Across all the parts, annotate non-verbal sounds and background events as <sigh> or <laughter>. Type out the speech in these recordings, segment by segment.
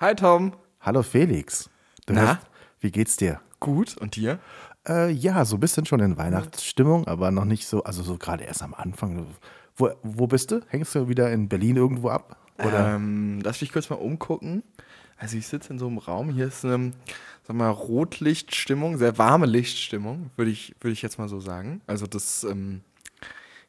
Hi Tom. Hallo Felix. Du Na? hörst- wie geht's dir? Gut, und dir? Äh, ja, so ein bisschen schon in Weihnachtsstimmung, aber noch nicht so, also so gerade erst am Anfang. Wo, wo bist du? Hängst du wieder in Berlin irgendwo ab? Oder? Ähm, lass mich kurz mal umgucken. Also ich sitze in so einem Raum, hier ist eine, sag mal, Rotlichtstimmung, sehr warme Lichtstimmung, würde ich, würde ich jetzt mal so sagen. Also das ähm,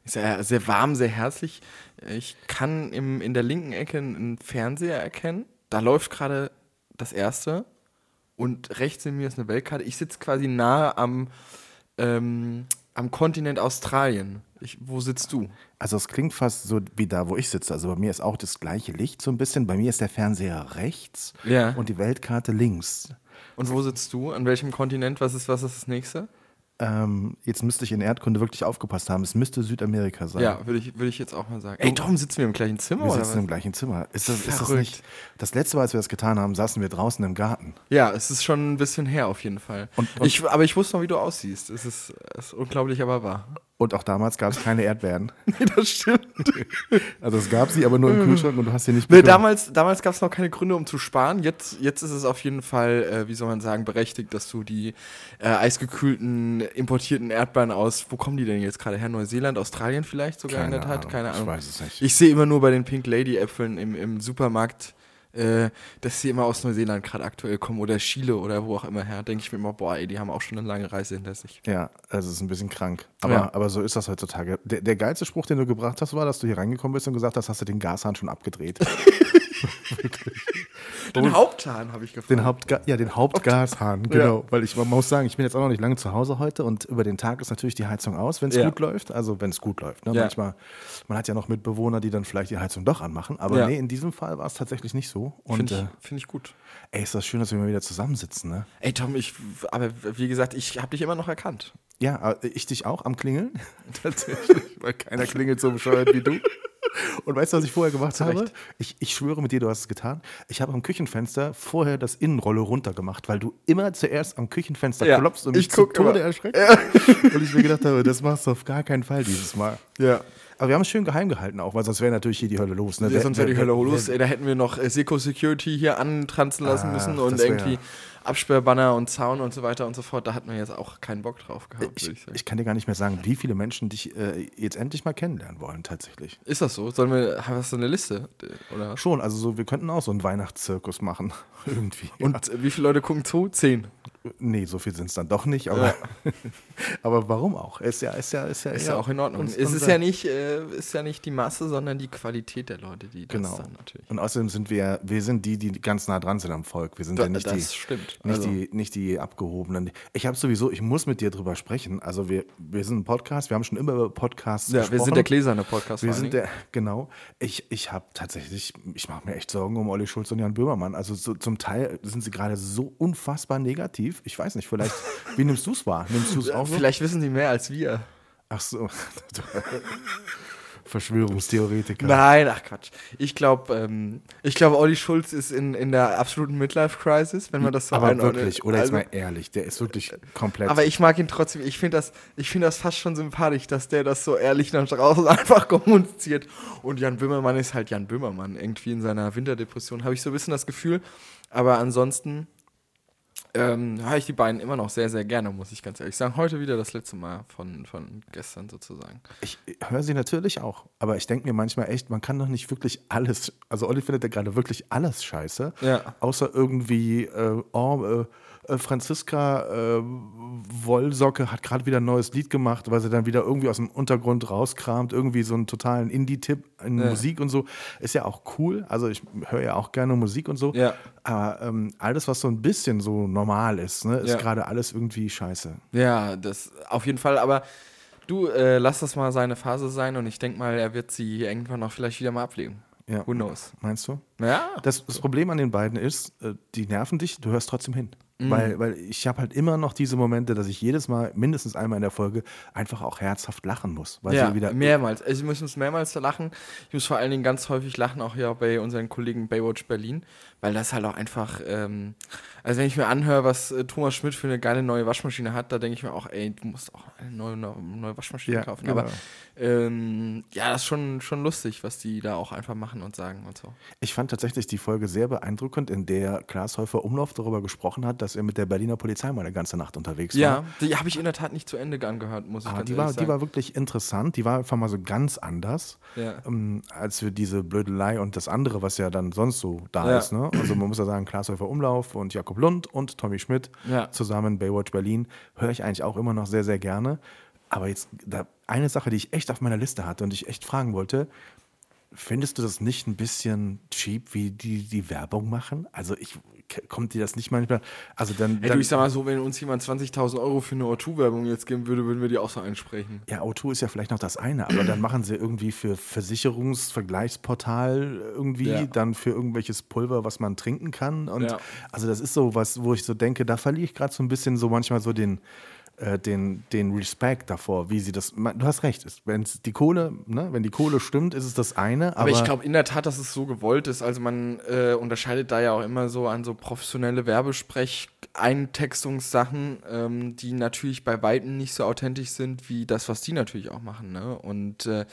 ist ja sehr warm, sehr herzlich. Ich kann im, in der linken Ecke einen Fernseher erkennen. Da läuft gerade das erste. Und rechts neben mir ist eine Weltkarte. Ich sitze quasi nahe am, ähm, am Kontinent Australien. Ich, wo sitzt du? Also es klingt fast so wie da, wo ich sitze. Also bei mir ist auch das gleiche Licht so ein bisschen. Bei mir ist der Fernseher rechts Ja. und die Weltkarte links. Und wo sitzt du? An welchem Kontinent? Was ist, was ist das nächste? Ähm, jetzt müsste ich in Erdkunde wirklich aufgepasst haben. Es müsste Südamerika sein. Ja, würde ich, würde ich jetzt auch mal sagen. Ey, Tom, sitzen wir im gleichen Zimmer? Wir sitzen im gleichen Zimmer. Ist das, ist das nicht? Das letzte Mal, als wir das getan haben, saßen wir draußen im Garten. Ja, es ist schon ein bisschen her auf jeden Fall. Und- und- ich, aber ich wusste noch, wie du aussiehst. Es ist, es ist unglaublich, aber wahr. Und auch damals gab es keine Erdbeeren. <laughs> Nee, das stimmt. Also es gab sie, aber nur im Kühlschrank und du hast sie nicht Nee, bekommen. damals damals gab es noch keine Gründe, um zu sparen. Jetzt, jetzt ist es auf jeden Fall, äh, wie soll man sagen, berechtigt, dass du die äh, eisgekühlten, importierten Erdbeeren aus, wo kommen die denn jetzt gerade her? Neuseeland, Australien vielleicht sogar in Keine der Tat? Ahnung, Keine ich Ahnung. weiß es nicht. Ich sehe immer nur bei den Pink Lady Äpfeln im, im Supermarkt, äh, dass sie immer aus Neuseeland gerade aktuell kommen oder Chile oder wo auch immer her. Denke ich mir immer, boah, ey, die haben auch schon eine lange Reise hinter sich. Ja, also es ist ein bisschen krank. Aber, Ja. aber so ist das heutzutage. Der, der geilste Spruch, den du gebracht hast, war, dass du hier reingekommen bist und gesagt hast, hast du den Gashahn schon abgedreht. <laughs> <laughs> <laughs> <laughs> Den Haupthahn habe ich gefragt. Den Hauptga ja, den Hauptgashahn, genau. Weil ich man muss sagen, ich bin jetzt auch noch nicht lange zu Hause heute und über den Tag ist natürlich die Heizung aus, wenn es Ja. gut läuft. Also wenn es gut läuft. Ne? Ja. Manchmal, man hat ja noch Mitbewohner, die dann vielleicht die Heizung doch anmachen. Aber Ja. nee, in diesem Fall war es tatsächlich nicht so. Finde ich, äh, find ich gut. ey, ist das schön, dass wir mal wieder zusammensitzen, ne? Ey, Tom, ich, aber wie gesagt, ich habe dich immer noch erkannt. Ja, äh, ich dich auch am Klingeln. <laughs> Tatsächlich, weil keiner klingelt so bescheuert wie du. Und weißt du, was ich vorher gemacht habe? Ich, ich schwöre mit dir, du hast es getan. Ich habe am Küchenfenster vorher das Innenrolle runtergemacht, weil du immer zuerst am Küchenfenster Ja, klopfst und mich ich zu Tode immer. erschreckst. <laughs> Und ich mir gedacht habe, das machst du auf gar keinen Fall dieses Mal. Ja. Aber wir haben es schön geheim gehalten auch, weil sonst wäre natürlich hier die Hölle los. Ne? Ja, sonst wäre die Hölle los. Ey, da hätten wir noch äh, Seco Security hier antranzen lassen Ah, müssen und irgendwie Absperrbanner und Zaun und so weiter und so fort. Da hatten wir jetzt auch keinen Bock drauf gehabt, würde ich Ich, sagen. ich kann dir gar nicht mehr sagen, wie viele Menschen dich äh, jetzt endlich mal kennenlernen wollen, tatsächlich. Ist das so? Sollen wir, hast du eine Liste? Oder? Schon, also so, wir könnten auch so einen Weihnachtszirkus machen. <laughs> Irgendwie. Und äh, wie viele Leute gucken zu? Zehn. Nee, so viel sind es dann doch nicht, aber, <laughs> aber warum auch? Ist ja, ist ja, ist ja, Ist ja, auch in Ordnung. uns- es ist ja, nicht, äh, ist ja nicht die Masse, sondern die Qualität der Leute, die das Genau. dann natürlich. Und außerdem sind wir, wir sind die, die ganz nah dran sind am Volk. Wir sind Da- ja nicht das die, stimmt. Nicht, Also- die, nicht die abgehobenen. Ich habe sowieso, ich muss mit dir drüber sprechen. Also wir, wir sind ein Podcast, wir haben schon immer über Podcasts Ja, gesprochen. wir sind der gläserne Podcast. Wir sind der, genau. Ich, ich habe tatsächlich, ich mache mir echt Sorgen um Olli Schulz und Jan Böhmermann. Also so, zum Teil sind sie gerade so unfassbar negativ. Ich weiß nicht, vielleicht, wie nimmst du es wahr? Nimmst du es auch? Vielleicht wissen sie mehr als wir. Ach so. <laughs> Verschwörungstheoretiker. Nein, ach Quatsch. Ich glaube, ähm, ich glaube, Olli Schulz ist in, in der absoluten Midlife-Crisis, wenn man das so aber wirklich, oder jetzt Also- mal ehrlich, der ist wirklich komplett. Aber ich mag ihn trotzdem. Ich finde das, ich finde das fast schon sympathisch, dass der das so ehrlich nach draußen <laughs> einfach kommuniziert. Und Jan Böhmermann ist halt Jan Böhmermann. Irgendwie in seiner Winterdepression habe ich so ein bisschen das Gefühl. Aber ansonsten ähm, höre ich die beiden immer noch sehr, sehr gerne, muss ich ganz ehrlich sagen. Heute wieder das letzte Mal von, von gestern sozusagen. Ich höre sie natürlich auch, aber ich denke mir manchmal echt, man kann doch nicht wirklich alles, also Olli findet ja gerade wirklich alles scheiße, Ja. außer irgendwie, äh, oh, äh, Franziska äh, Wollsocke hat gerade wieder ein neues Lied gemacht, weil sie dann wieder irgendwie aus dem Untergrund rauskramt, irgendwie so einen totalen Indie-Tipp in Ja. Musik und so, ist ja auch cool, also ich höre ja auch gerne Musik und so, Ja. aber ähm, alles, was so ein bisschen so normal ist, ne, ist Ja. gerade alles irgendwie scheiße. Ja, das auf jeden Fall, aber du, äh, lass das mal seine Phase sein und ich denke mal, er wird sie irgendwann auch vielleicht wieder mal ablegen. Ja. Who knows? Meinst du? Ja. Das, das Problem an den beiden ist, äh, die nerven dich, du hörst trotzdem hin. Mhm. Weil, weil ich habe halt immer noch diese Momente, dass ich jedes Mal, mindestens einmal in der Folge, einfach auch herzhaft lachen muss. Weil ja, sie wieder mehrmals. Also ich muss mehrmals lachen. Ich muss vor allen Dingen ganz häufig lachen, auch hier bei unseren Kollegen Baywatch Berlin, weil das halt auch einfach, ähm, also wenn ich mir anhöre, was äh, Thomas Schmidt für eine geile neue Waschmaschine hat, da denke ich mir auch, ey, du musst auch eine neue, neue, Waschmaschine Ja, kaufen. genau. Aber ähm, ja, das ist schon, schon lustig, was die da auch einfach machen und sagen und so. Ich fand tatsächlich die Folge sehr beeindruckend, in der Klaas Häufer Umlauf darüber gesprochen hat, dass er mit der Berliner Polizei mal eine ganze Nacht unterwegs war. Ja, die habe ich in der Tat nicht zu Ende angehört, muss ich Ah, ganz die, war, sagen. die war wirklich interessant. Die war einfach mal so ganz anders, Ja. ähm, als wir diese Blödelei und das andere, was ja dann sonst so da Ja. ist. Ne? Also man muss ja sagen, Klaas Häufer Umlauf und Jakob Lund und Tommy Schmidt Ja. zusammen Baywatch Berlin höre ich eigentlich auch immer noch sehr, sehr gerne. Aber jetzt da, eine Sache, die ich echt auf meiner Liste hatte und ich echt fragen wollte, Findest du das nicht ein bisschen cheap, wie die die Werbung machen? Also ich kommt dir das nicht manchmal? Also dann, Ey, dann du, ich sag mal so, wenn uns jemand 20.000 Euro für eine O2-Werbung jetzt geben würde, würden wir die auch so einsprechen. ja, O2 ist ja vielleicht noch das eine, aber dann machen sie irgendwie für Versicherungsvergleichsportal irgendwie, Ja. dann für irgendwelches Pulver, was man trinken kann. Und Ja. also das ist so was, wo ich so denke, da verliere ich gerade so ein bisschen so manchmal so den, äh, den, den Respekt davor, wie sie das. Du hast recht, wenn die Kohle, ne, wenn die Kohle stimmt, ist es das eine, aber, Aber, ich glaube in der Tat, dass es so gewollt ist. Also man äh, unterscheidet da ja auch immer so an so professionelle Werbesprech-Eintextungssachen, ähm, die natürlich bei Weitem nicht so authentisch sind wie das, was die natürlich auch machen. Ne? Und äh,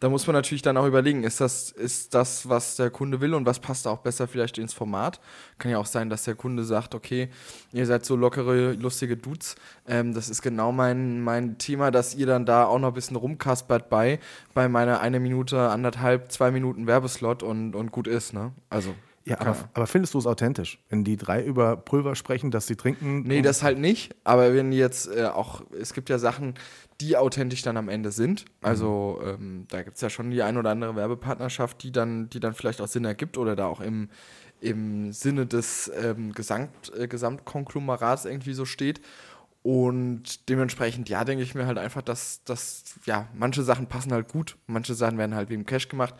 da muss man natürlich dann auch überlegen, ist das, ist das, was der Kunde will und was passt auch besser vielleicht ins Format? Kann ja auch sein, dass der Kunde sagt, okay, ihr seid so lockere, lustige Dudes, ähm, das ist genau mein, mein Thema, dass ihr dann da auch noch ein bisschen rumkaspert bei, bei meiner eine Minute, anderthalb, zwei Minuten Werbeslot und, und gut ist, ne? Also. Ja, aber, aber findest du es authentisch, wenn die drei über Pulver sprechen, dass sie trinken? Nee, das halt nicht. Aber wenn jetzt äh, auch, es gibt ja Sachen, die authentisch dann am Ende sind. Also ähm, da gibt es ja schon die ein oder andere Werbepartnerschaft, die dann, die dann vielleicht auch Sinn ergibt oder da auch im, im Sinne des ähm, Gesamt, äh, Gesamtkonglomerats irgendwie so steht. Und dementsprechend, ja, denke ich mir halt einfach, dass, dass, ja, manche Sachen passen halt gut, manche Sachen werden halt wie im Cash gemacht.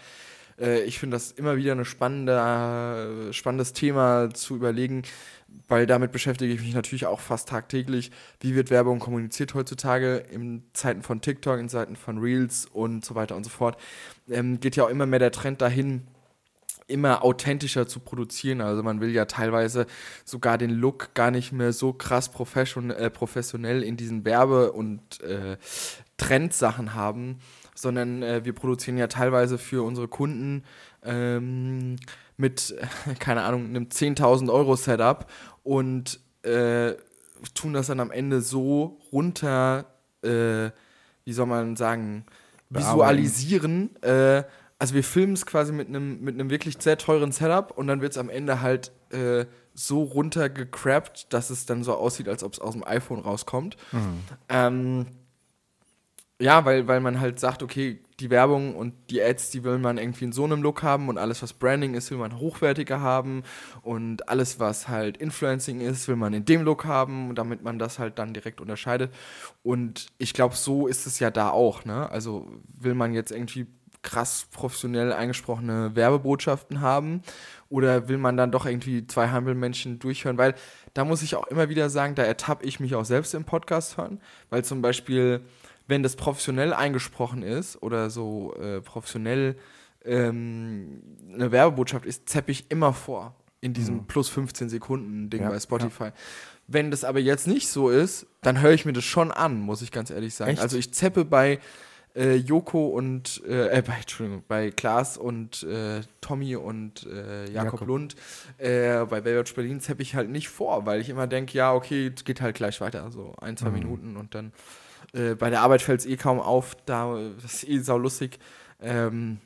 Äh, ich finde das immer wieder ein spannende, äh, spannendes Thema zu überlegen, weil damit beschäftige ich mich natürlich auch fast tagtäglich. Wie wird Werbung kommuniziert heutzutage in Zeiten von TikTok, in Zeiten von Reels und so weiter und so fort? Ähm, geht ja auch immer mehr der Trend dahin, immer authentischer zu produzieren. Also man will ja teilweise sogar den Look gar nicht mehr so krass profession äh, professionell in diesen Werbe- und äh, Trendsachen haben, sondern äh, wir produzieren ja teilweise für unsere Kunden ähm, mit, <laughs> keine Ahnung, einem 10.000 Euro Setup und äh, tun das dann am Ende so runter, äh, wie soll man sagen, visualisieren. Äh, also wir filmen es quasi mit einem mit einem wirklich sehr teuren Setup und dann wird es am Ende halt äh, so runtergecrappt, dass es dann so aussieht, als ob es aus dem iPhone rauskommt. Ähm, ja, weil, weil man halt sagt, okay, die Werbung und die Ads, die will man irgendwie in so einem Look haben und alles, was Branding ist, will man hochwertiger haben und alles, was halt Influencing ist, will man in dem Look haben, damit man das halt dann direkt unterscheidet. Und ich glaube, so ist es ja da auch, ne? Also will man jetzt irgendwie krass professionell eingesprochene Werbebotschaften haben oder will man dann doch irgendwie zwei Hampelmännchen durchhören? Weil da muss ich auch immer wieder sagen, da ertappe ich mich auch selbst im Podcast hören, weil zum Beispiel, wenn das professionell eingesprochen ist oder so äh, professionell ähm, eine Werbebotschaft ist, zeppe ich immer vor in diesem plus 15 Sekunden Ding Ja, bei Spotify. Wenn das aber jetzt nicht so ist, dann höre ich mir das schon an, muss ich ganz ehrlich sagen. Echt? Also ich zeppe bei äh, Joko und äh, äh, bei, Entschuldigung, bei Klaas und äh, Tommy und äh, Jakob, Jakob. Lund, äh, bei Baywatch Berlin zeppe ich halt nicht vor, weil ich immer denke, ja, okay, es geht halt gleich weiter, so ein, zwei Minuten und dann äh, bei der Arbeit fällt es eh kaum auf, da das ist eh saulustig. Ähm,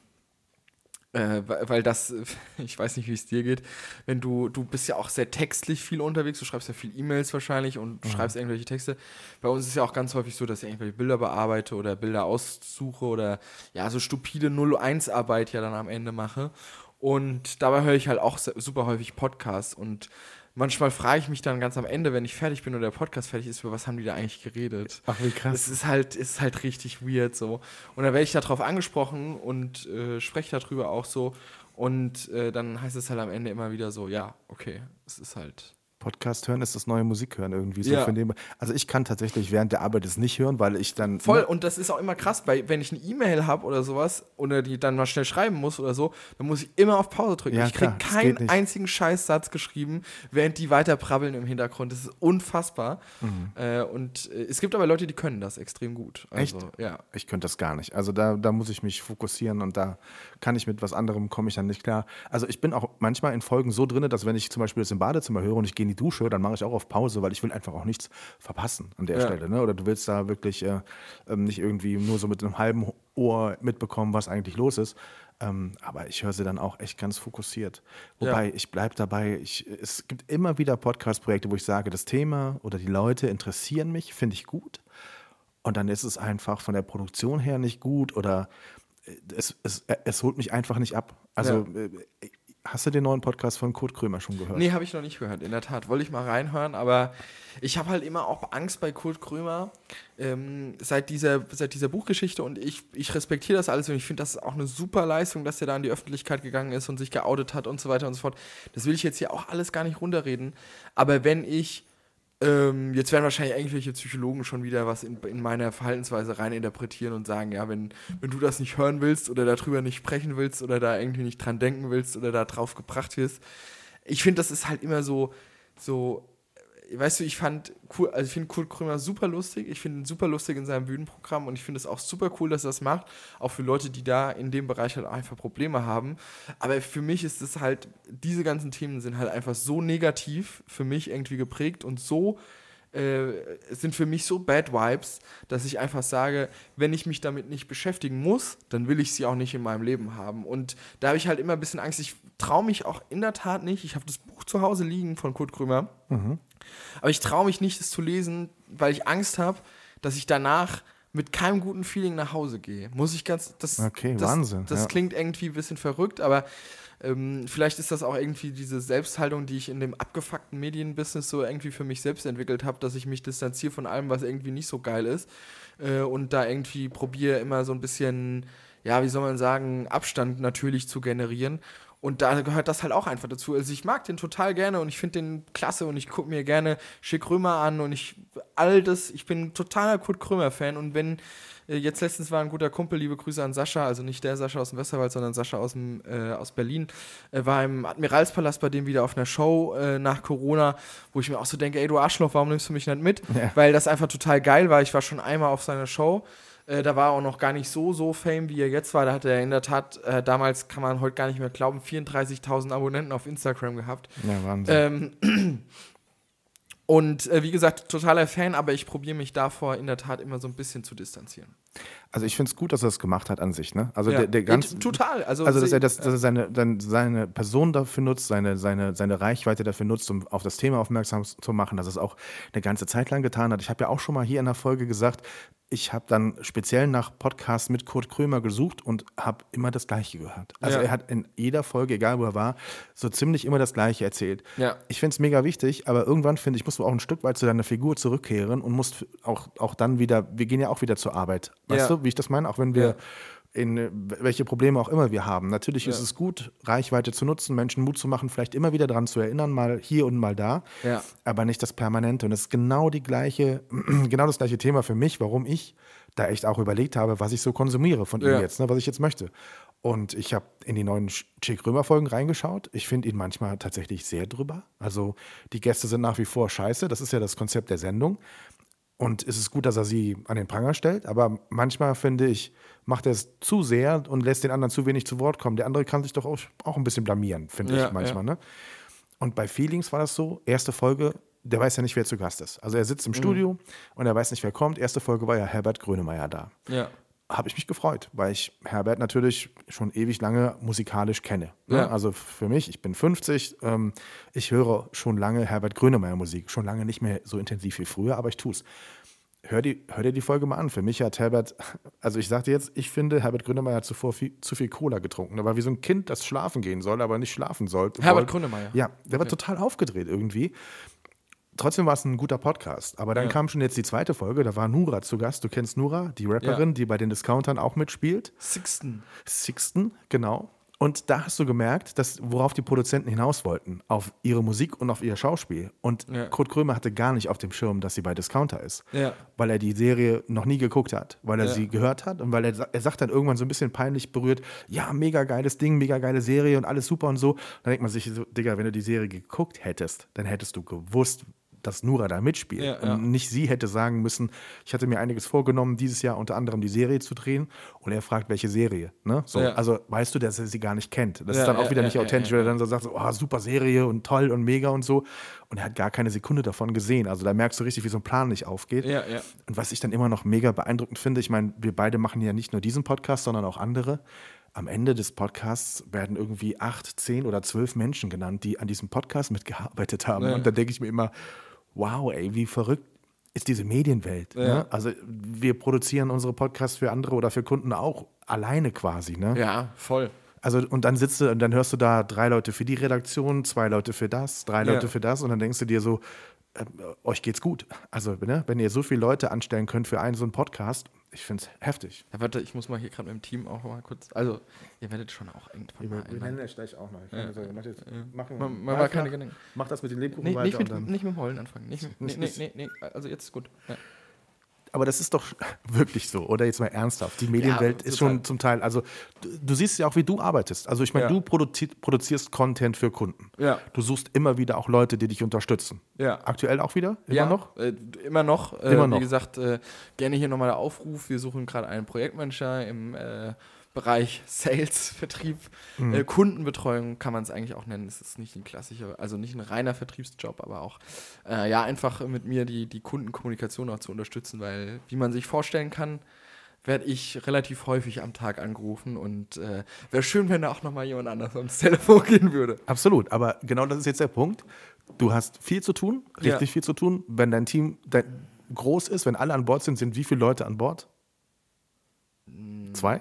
äh, weil das, <laughs> ich weiß nicht, wie es dir geht, wenn du, du bist ja auch sehr textlich viel unterwegs, du schreibst ja viel E-Mails wahrscheinlich und schreibst irgendwelche Texte. Bei uns ist es ja auch ganz häufig so, dass ich irgendwelche Bilder bearbeite oder Bilder aussuche oder ja, so stupide 0-1-Arbeit ja dann am Ende mache. Und dabei höre ich halt auch super häufig Podcasts und manchmal frage ich mich dann ganz am Ende, wenn ich fertig bin oder der Podcast fertig ist, über was haben die da eigentlich geredet? Ach, wie Es krass. ist halt, ist halt richtig weird so. Und dann werde ich darauf angesprochen und äh, spreche darüber auch so. Und äh, dann heißt es halt am Ende immer wieder so, ja, okay, es ist halt. Podcast hören ist das neue Musik hören irgendwie. So Ja. dem, also ich kann tatsächlich während der Arbeit es nicht hören, weil ich dann. Voll, ne, und das ist auch immer krass, weil wenn ich eine E-Mail habe oder sowas oder die dann mal schnell schreiben muss oder so, dann muss ich immer auf Pause drücken. Ja, ich kriege keinen einzigen Scheißsatz geschrieben, während die weiter prabbeln im Hintergrund. Das ist unfassbar. Mhm. Äh, und äh, es gibt aber Leute, die können das extrem gut. Also, Echt? Ja. Ich könnte das gar nicht. Also da, da muss ich mich fokussieren und da kann ich mit was anderem komme ich dann nicht klar. Also ich bin auch manchmal in Folgen so drin, dass wenn ich zum Beispiel das im Badezimmer höre und ich gehe in die Dusche, dann mache ich auch auf Pause, weil ich will einfach auch nichts verpassen an der Ja. Stelle. Ne? Oder du willst da wirklich äh, ähm, nicht irgendwie nur so mit einem halben Ohr mitbekommen, was eigentlich los ist. Ähm, aber ich höre sie dann auch echt ganz fokussiert. Wobei Ja. ich bleibe dabei, ich, es gibt immer wieder Podcast-Projekte, wo ich sage, das Thema oder die Leute interessieren mich, finde ich gut. Und dann ist es einfach von der Produktion her nicht gut oder äh, es, es, äh, es holt mich einfach nicht ab. Also, äh, hast du den neuen Podcast von Kurt Krömer schon gehört? Nee, habe ich noch nicht gehört, in der Tat. Wollte ich mal reinhören, aber ich habe halt immer auch Angst bei Kurt Krömer ähm, seit, dieser, seit dieser Buchgeschichte und ich, ich respektiere das alles und ich finde, das ist auch eine super Leistung, dass er da in die Öffentlichkeit gegangen ist und sich geoutet hat und so weiter und so fort. Das will ich jetzt hier auch alles gar nicht runterreden, aber wenn ich ähm, jetzt werden wahrscheinlich irgendwelche Psychologen schon wieder was in, in meiner Verhaltensweise reininterpretieren und sagen, ja, wenn, wenn du das nicht hören willst oder darüber nicht sprechen willst oder da irgendwie nicht dran denken willst oder da drauf gebracht wirst. Ich finde, das ist halt immer so, so, weißt du, ich fand cool, also ich finde Kurt Krömer super lustig, ich finde ihn super lustig in seinem Bühnenprogramm und ich finde es auch super cool, dass er das macht, auch für Leute, die da in dem Bereich halt einfach Probleme haben. Aber für mich ist es halt, diese ganzen Themen sind halt einfach so negativ für mich irgendwie geprägt und so äh, sind für mich so Bad Vibes, dass ich einfach sage, wenn ich mich damit nicht beschäftigen muss, dann will ich sie auch nicht in meinem Leben haben. Und da habe ich halt immer ein bisschen Angst. Ich traue mich auch in der Tat nicht. Ich habe das Buch zu Hause liegen von Kurt Krömer. Aber ich traue mich nicht, es zu lesen, weil ich Angst habe, dass ich danach mit keinem guten Feeling nach Hause gehe. Muss ich ganz. Das, Okay, das, Wahnsinn, Das ja. klingt irgendwie ein bisschen verrückt, aber ähm, vielleicht ist das auch irgendwie diese Selbsthaltung, die ich in dem abgefuckten Medienbusiness so irgendwie für mich selbst entwickelt habe, dass ich mich distanziere von allem, was irgendwie nicht so geil ist. Äh, und da irgendwie probiere immer so ein bisschen, ja, wie soll man sagen, Abstand natürlich zu generieren. Und da gehört das halt auch einfach dazu. Also ich mag den total gerne und ich finde den klasse und ich gucke mir gerne Schick Römer an und ich all das, ich bin totaler Kurt Krömer-Fan und wenn äh, jetzt letztens war ein guter Kumpel, liebe Grüße an Sascha, also nicht der Sascha aus dem Westerwald, sondern Sascha aus, dem, äh, aus Berlin, äh, war im Admiralspalast bei dem wieder auf einer Show äh, nach Corona, wo ich mir auch so denke, ey du Arschloch, warum nimmst du mich nicht mit? Ja. Weil das einfach total geil war. Ich war schon einmal auf seiner Show. Äh, da war er auch noch gar nicht so, so fame, wie er jetzt war. Da hat er in der Tat, äh, damals kann man heute gar nicht mehr glauben, 34.000 Abonnenten auf Instagram gehabt. Ja, Wahnsinn. Ähm, und äh, wie gesagt, totaler Fan, aber ich probiere mich davor in der Tat immer so ein bisschen zu distanzieren. Also ich finde es gut, dass er das gemacht hat an sich. Ne? Also Ja. der, der ganz, total. Also, Also, dass er, das, dass er seine, dann seine Person dafür nutzt, seine, seine, seine Reichweite dafür nutzt, um auf das Thema aufmerksam zu machen, dass er es auch eine ganze Zeit lang getan hat. Ich habe ja auch schon mal hier in der Folge gesagt, ich habe dann speziell nach Podcasts mit Kurt Krömer gesucht und habe immer das Gleiche gehört. Also Ja. er hat in jeder Folge, egal wo er war, so ziemlich immer das Gleiche erzählt. Ja. Ich finde es mega wichtig, aber irgendwann finde ich, musst du auch ein Stück weit zu deiner Figur zurückkehren und musst auch, auch dann wieder, wir gehen ja auch wieder zur Arbeit. Weißt Ja. du, wie ich das meine? Auch wenn wir Ja. in äh, welche Probleme auch immer wir haben. Natürlich ist Ja. es gut, Reichweite zu nutzen, Menschen Mut zu machen, vielleicht immer wieder daran zu erinnern, mal hier und mal da, aber nicht das Permanente. Und das ist genau die gleiche, <clears throat> genau das gleiche Thema für mich, warum ich da echt auch überlegt habe, was ich so konsumiere von ihm jetzt, ne, was ich jetzt möchte. Und ich habe in die neuen Chick Römer Folgen reingeschaut. Ich finde ihn manchmal tatsächlich sehr drüber. Also die Gäste sind nach wie vor scheiße. Das ist ja das Konzept der Sendung. Und es ist gut, dass er sie an den Pranger stellt, aber manchmal finde ich, macht er es zu sehr und lässt den anderen zu wenig zu Wort kommen. Der andere kann sich doch auch, auch ein bisschen blamieren, finde Ja, ich manchmal. Ne? Und bei Feelings war das so, erste Folge, der weiß ja nicht, wer zu Gast ist. Also er sitzt im Studio und er weiß nicht, wer kommt. Erste Folge war ja Herbert Grönemeyer da. Ja. Habe ich mich gefreut, weil ich Herbert natürlich schon ewig lange musikalisch kenne. Ne? Ja. Also für mich, ich bin 50, ähm, ich höre schon lange Herbert Grönemeyer Musik. Schon lange nicht mehr so intensiv wie früher, aber ich tue es. Hör, die, hör dir die Folge mal an. Für mich hat Herbert, also ich sagte jetzt, ich finde, Herbert Grönemeyer hat zuvor viel, zu viel Cola getrunken. Er war wie so ein Kind, das schlafen gehen soll, aber nicht schlafen sollte. Herbert wollte. Grönemeyer. Ja, der war total aufgedreht irgendwie. Trotzdem war es ein guter Podcast. Aber dann Ja. kam schon jetzt die zweite Folge, da war Nura zu Gast. Du kennst Nura, die Rapperin, Ja. die bei den Discountern auch mitspielt. Sixten. Sixten, genau. Und da hast du gemerkt, dass, worauf die Produzenten hinaus wollten, auf ihre Musik und auf ihr Schauspiel. Und Ja. Kurt Krömer hatte gar nicht auf dem Schirm, dass sie bei Discounter ist. Ja. Weil er die Serie noch nie geguckt hat, weil er Ja. sie gehört hat und weil er, er sagt dann irgendwann so ein bisschen peinlich berührt, ja, mega geiles Ding, mega geile Serie und alles super und so. Dann denkt man sich so, Digga, wenn du die Serie geguckt hättest, dann hättest du gewusst, dass Nura da mitspielt. Ja, ja. Und nicht sie hätte sagen müssen, ich hatte mir einiges vorgenommen, dieses Jahr unter anderem die Serie zu drehen. Und er fragt, welche Serie. Ne? So, Ja. Also weißt du, dass er sie gar nicht kennt. Das ist dann auch wieder nicht authentisch, weil er dann so sagt, so, oh, super Serie und toll und mega und so. Und er hat gar keine Sekunde davon gesehen. Also da merkst du richtig, wie so ein Plan nicht aufgeht. Und was ich dann immer noch mega beeindruckend finde, ich meine, wir beide machen ja nicht nur diesen Podcast, sondern auch andere. Am Ende des Podcasts werden irgendwie acht, zehn oder zwölf Menschen genannt, die an diesem Podcast mitgearbeitet haben. Ja. Und da denke ich mir immer, wow, ey, wie verrückt ist diese Medienwelt. Ja. Ne? Also wir produzieren unsere Podcasts für andere oder für Kunden auch alleine quasi. Ne? Ja, voll. Also und dann sitzt du und dann hörst du da drei Leute für die Redaktion, zwei Leute für das, drei Ja. Leute für das und dann denkst du dir so, äh, euch geht's gut. Also ne, wenn ihr so viele Leute anstellen könnt für einen so einen Podcast, ich finde es heftig. Ja, warte, ich muss mal hier gerade mit dem Team auch mal kurz. Also, ihr werdet schon auch irgendwann mal einladen. das gleich auch noch. Ich Ja. mach, jetzt, mach, Mach- mach mal keine Gedanken. das mit den Lebkuchen Nee, weiter nicht, und mit, dann. nicht mit dem Heulen anfangen. Nicht, mit- nee, nee, nee, nee. Also jetzt ist gut. Ja. Aber das ist doch <laughs> wirklich so, oder jetzt mal ernsthaft. Die Medienwelt Ja, ist schon zum Teil, also du, du siehst ja auch, wie du arbeitest. Also ich meine, Ja. du produzi produzierst Content für Kunden. Ja. Du suchst immer wieder auch Leute, die dich unterstützen. Ja. Aktuell auch wieder? Immer ja, noch? Äh, immer noch. Äh, Immer noch. Wie gesagt, äh, gerne hier nochmal der Aufruf. Wir suchen gerade einen Projektmanager im äh, Bereich <laughs> Sales, Vertrieb, Mhm. äh, Kundenbetreuung kann man es eigentlich auch nennen. Es ist nicht ein klassischer, also nicht ein reiner Vertriebsjob, aber auch äh, ja einfach mit mir die, die Kundenkommunikation auch zu unterstützen, weil wie man sich vorstellen kann, werde ich relativ häufig am Tag angerufen und äh, wäre schön, wenn da auch nochmal jemand anders ans <laughs> Telefon gehen würde. Absolut, aber genau das ist jetzt der Punkt. Du hast viel zu tun, richtig Ja. viel zu tun. Wenn dein Team dein, groß ist, wenn alle an Bord sind, sind wie viele Leute an Bord? Mm. Zwei?